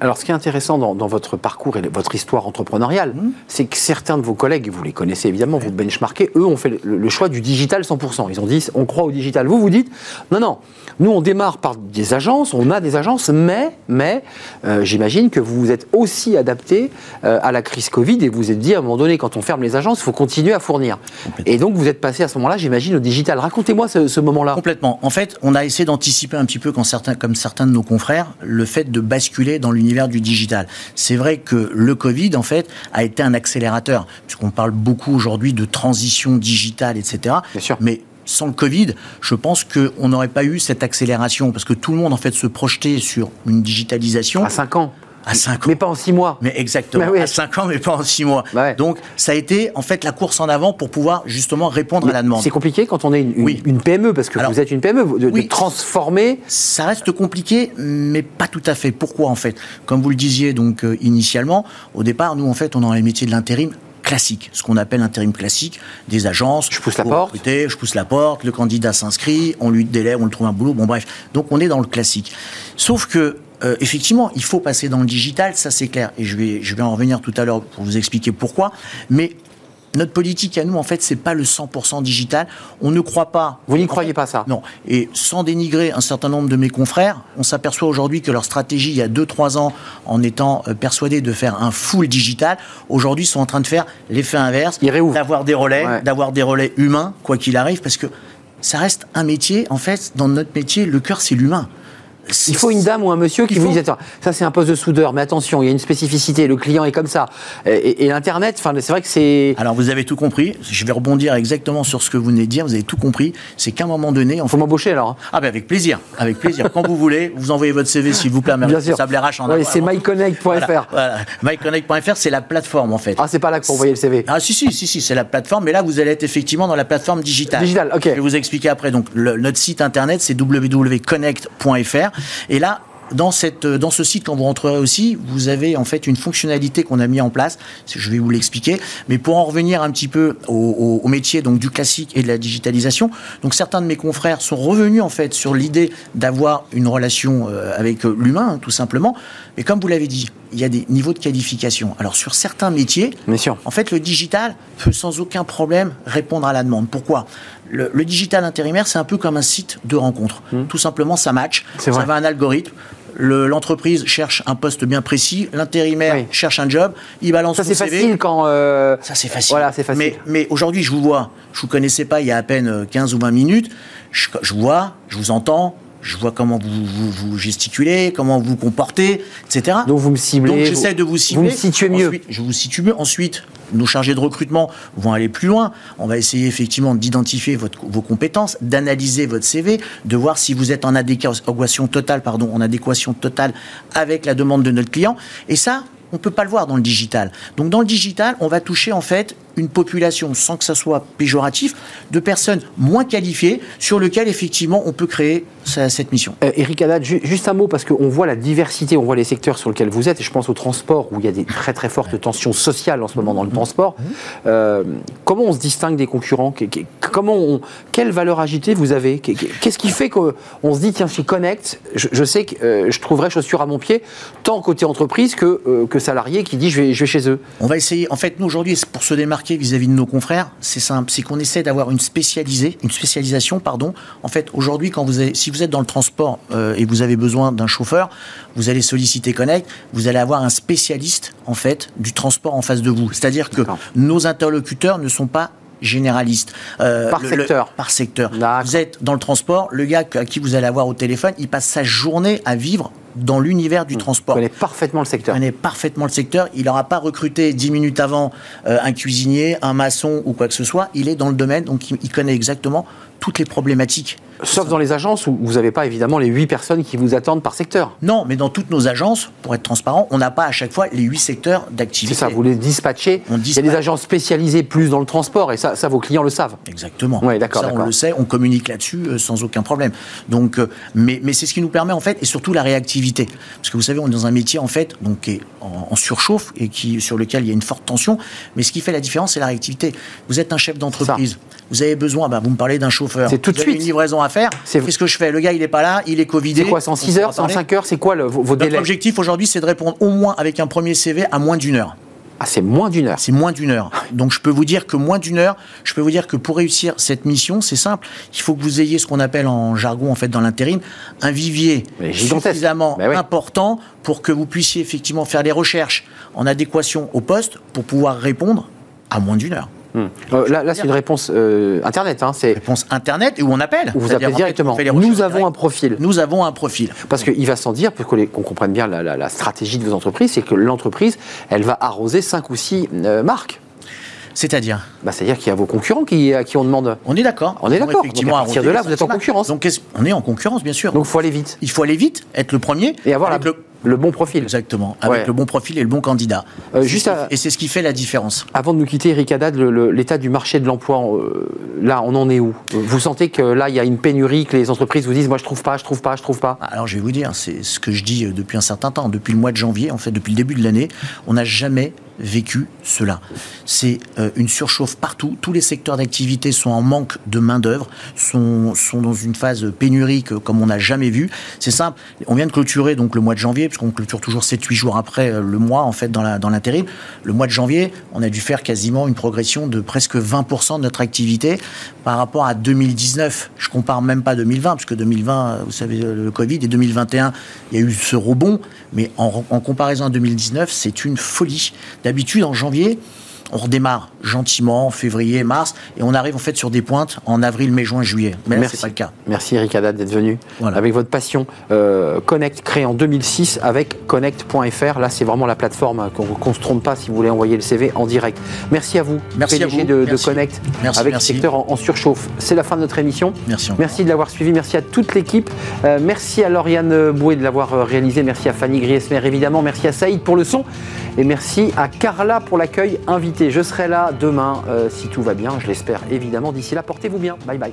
Alors, ce qui est intéressant dans, dans, votre parcours et votre histoire entrepreneuriale, mmh. c'est que certains de vos collègues, vous les connaissez évidemment, vous benchmarkez, eux ont fait le, le, choix du digital 100%. Ils ont dit, on croit au digital. Vous, vous dites, non, non, nous, on démarre par des agences, on a des agences, mais, mais euh, j'imagine que vous vous êtes aussi adapté euh, à la crise Covid et vous vous êtes dit, à un moment donné, quand on ferme les agences, il faut continuer à fournir. Et donc, vous êtes passé à ce moment-là, j'imagine, au digital. Racontez-moi ce, ce moment-là. Complètement. En fait, on a essayé d'anticiper un petit peu, quand certains, comme certains de nos confrères, le fait de basculer dans l'univers du digital. C'est vrai que le Covid, en fait, a été un accélérateur, puisqu'on parle beaucoup aujourd'hui de transition digitale, etc. Bien sûr. Mais sans le Covid, je pense qu'on n'aurait pas eu cette accélération, parce que tout le monde, en fait, se projetait sur une digitalisation. À 5 ans à 5 ans. Mais pas en 6 mois. Mais exactement. Bah oui. À 5 ans, mais pas en 6 mois. Bah ouais. Donc, ça a été, en fait, la course en avant pour pouvoir, justement, répondre mais à la demande. C'est compliqué quand on est une, une, oui. une PME, parce que Alors, vous êtes une PME, de, oui. de, transformer. Ça reste compliqué, mais pas tout à fait. Pourquoi, en fait? Comme vous le disiez, donc, euh, initialement, au départ, nous, en fait, on est dans les métiers de l'intérim classique, ce qu'on appelle intérim classique, des agences. Je pousse la porte. Recruter, je pousse la porte, le candidat s'inscrit, on lui délègue, on le trouve un boulot, bon bref. Donc on est dans le classique. Sauf que euh, effectivement, il faut passer dans le digital, ça c'est clair. Et je vais, je vais en revenir tout à l'heure pour vous expliquer pourquoi. Mais notre politique à nous, en fait, c'est pas le 100% digital. On ne croit pas. Vous n'y croyez pas ça? Non. Et sans dénigrer un certain nombre de mes confrères, on s'aperçoit aujourd'hui que leur stratégie, il y a 2-3 ans, en étant euh, persuadés de faire un full digital, aujourd'hui sont en train de faire l'effet inverse, d'avoir des relais, ouais. d'avoir des relais humains, quoi qu'il arrive, parce que ça reste un métier. En fait, dans notre métier, le cœur, c'est l'humain. Il faut une dame ou un monsieur qui Il vous dise Attends, ça c'est un poste de soudeur, mais attention, il y a une spécificité, le client est comme ça. Et, et- et l'Internet, enfin, c'est vrai que c'est. Alors vous avez tout compris. Je vais rebondir exactement sur ce que vous venez de dire. Vous avez tout compris. C'est qu'à un moment donné, en Faut m'embaucher alors. hein. Ah ben avec plaisir, avec plaisir. Quand vous voulez, vous envoyez votre CV s'il vous plaît Bien sûr. en avant- c'est myconnect.fr. Voilà, voilà. myconnect.fr, c'est la plateforme en fait. Ah, c'est pas là qu'il faut envoyer le CV. Ah si si si si, c'est la plateforme, mais là vous allez être effectivement dans la plateforme digitale. Digital, ok. Je vais vous expliquer après. Donc le- notre site internet c'est www.connect.fr et là dans, cette, dans ce site, quand vous rentrerez aussi, vous avez en fait une fonctionnalité qu'on a mis en place. Je vais vous l'expliquer. Mais pour en revenir un petit peu au, au- au métier donc du classique et de la digitalisation, donc certains de mes confrères sont revenus en fait sur l'idée d'avoir une relation euh, avec euh, l'humain, hein, tout simplement. Mais comme vous l'avez dit, il y a des niveaux de qualification. Alors sur certains métiers, Bien sûr. en fait, le digital peut sans aucun problème répondre à la demande. Pourquoi? Le, le digital intérimaire, c'est un peu comme un site de rencontre. Tout simplement, ça match. Hmm. C'est Vous vrai. avez un algorithme. Le- L'entreprise cherche un poste bien précis. L'intérimaire Oui. cherche un job. Il balance Ça son c'est CV. facile quand. euh, Ça, c'est facile. Voilà, c'est facile. Mais, mais aujourd'hui, je vous vois. Je vous connaissais pas il y a à peine euh, 15 ou 20 minutes. Je, je vous vois, je vous entends. Je vois comment vous, vous, vous gesticulez, comment vous vous comportez, etc. Donc vous me ciblez. Donc j'essaie de vous cibler. Vous me situez mieux. Ensuite, je vous situe mieux. Ensuite, nos chargés de recrutement vont aller plus loin. On va essayer effectivement d'identifier vos compétences, d'analyser votre CV, de voir si vous êtes en adéquation totale, pardon, en adéquation totale avec la demande de notre client. Et ça, on ne peut pas le voir dans le digital. Donc dans le digital, on va toucher en fait une population, sans que ça soit péjoratif, de personnes moins qualifiées sur lesquelles effectivement on peut créer sa- cette mission. Euh, Eric Haddad, ju- juste un mot, parce qu'on voit la diversité, on voit les secteurs sur lesquels vous êtes, et je pense au transport, où il y a des très très fortes tensions sociales en ce moment dans le transport. Euh, comment on se distingue des concurrents? Comment on- Quelle valeur agitée vous avez? Qu- qu- Qu'est-ce qui fait qu'on se dit, tiens, chez Connect, je, je sais que euh, je trouverai chaussure à mon pied, tant côté entreprise que, euh, que salarié qui dit, je vais, je vais chez eux? On va essayer. En fait, nous aujourd'hui, pour se démarquer vis-à-vis de nos confrères, c'est simple, c'est qu'on essaie d'avoir une spécialisée, une spécialisation, pardon. En fait, aujourd'hui, quand vous avez, si vous êtes dans le transport euh, et vous avez besoin d'un chauffeur, vous allez solliciter Connect, vous allez avoir un spécialiste en fait du transport en face de vous. C'est-à-dire que nos interlocuteurs ne sont pas généralistes. Euh, Par secteur. par secteur. D'accord. Vous êtes dans le transport, le gars à qui vous allez avoir au téléphone, il passe sa journée à vivre dans l'univers du Vous transport connaissez parfaitement le secteur. connaît parfaitement le secteur. Il n'aura pas recruté dix minutes avant euh, un cuisinier, un maçon ou quoi que ce soit. Il est dans le domaine, donc il, il connaît exactement toutes les problématiques. Sauf dans les agences où vous n'avez pas évidemment les 8 personnes qui vous attendent par secteur. Non, mais dans toutes nos agences, pour être transparent, on n'a pas à chaque fois les huit secteurs C'est d'activité. ça, vous les dispatchez. On Il y a des agences spécialisées plus dans le transport et ça, ça vos clients le savent. Exactement. Ouais, d'accord, Ça, on le sait, on communique là-dessus euh, sans aucun problème. Donc, euh, mais, mais c'est ce qui nous permet en fait, et surtout la réactivité, parce que vous savez, on est dans un métier en fait, donc qui est en, en surchauffe et qui sur lequel il y a une forte tension. Mais ce qui fait la différence, c'est la réactivité. Vous êtes un chef d'entreprise, vous avez besoin, bah, vous me parlez d'un chauffeur, C'est tout de suite. une livraison à faire. C'est- Qu'est-ce que je fais? Le gars, il est pas là, il est covidé. C'est quoi, c'est en on 6 pourra heures, c'est en parler. 5 heures? C'est quoi le- vos, vos Notre délais? objectif aujourd'hui, c'est de répondre au moins avec un premier CV à moins d'une heure. Ah, c'est moins d'une heure. C'est moins d'une heure. Donc je peux vous dire que moins d'une heure, je peux vous dire que pour réussir cette mission, c'est simple. Il faut que vous ayez ce qu'on appelle en jargon, en fait, dans l'intérim, un vivier suffisamment Ben oui. important pour que vous puissiez effectivement faire des recherches en adéquation au poste pour pouvoir répondre à moins d'une heure. Hmm. Euh, là, là c'est une réponse euh, internet. Hein, c'est Réponse internet et où on appelle. où vous appelez directement. fait Nous avons un profil. Nous avons un profil. Parce qu'il va sans dire, pour qu'on comprenne bien la, la- la stratégie de vos entreprises, c'est que l'entreprise, elle va arroser 5 ou 6 marques. C'est-à-dire Bah, C'est-à-dire qu'il y a vos concurrents qui, à qui on demande. On est d'accord. On est d'accord. effectivement Donc, à partir de là, vous êtes en concurrence. Donc on est en concurrence, bien sûr. Donc il faut aller vite. il faut aller vite, être le premier. Et avoir la- le, le bon profil. Exactement, avec Ouais. le bon profil et le bon candidat. Euh, juste à- Et c'est ce qui fait la différence. Avant de nous quitter, Eric Haddad, l'état du marché de l'emploi, euh, là, on en est où? Vous sentez que là, il y a une pénurie, que les entreprises vous disent, moi, je trouve pas, je trouve pas, je trouve pas? Alors je vais vous dire, c'est ce que je dis euh, depuis un certain temps, depuis le mois de janvier, en fait, depuis le début de l'année, on n'a jamais vécu cela. C'est euh, une surchauffe partout. Tous les secteurs d'activité sont en manque de main-d'œuvre, sont, sont dans une phase pénurique comme on n'a jamais vu. C'est simple. On vient de clôturer donc le mois de janvier, puisqu'on clôture toujours 7-8 jours après euh, le mois, en fait, dans la- dans l'intérim. le mois de janvier, on a dû faire quasiment une progression de presque 20% de notre activité par rapport à 2019. Je compare même pas 2020, parce que 2020, euh, vous savez, le Covid, et 2021, il y a eu ce rebond, mais en, en comparaison à 2019, c'est une folie. D'habitude, en janvier, on redémarre gentiment en février, mars, et on arrive en fait sur des pointes en avril, mai, juin, juillet. Mais là, c'est pas le cas. Merci Eric Haddad d'être venu Voilà. avec votre passion. Euh, Connect, créé en 2006 avec Connect.fr. Là, c'est vraiment la plateforme qu'on ne se trompe pas si vous voulez envoyer le CV en direct. Merci à vous, Merci à PDG vous. de. Connect, Merci, avec le secteur en, en surchauffe. C'est la fin de notre émission. Merci. encore. Merci de l'avoir suivi, merci à toute l'équipe, Euh, merci à Lauriane Bouet de l'avoir euh, réalisé, merci à Fanny Griesmer évidemment, merci à Saïd pour le son et merci à Carla pour l'accueil Je serai là demain euh, si tout va bien, je l'espère évidemment. D'ici là, portez-vous bien. Bye bye.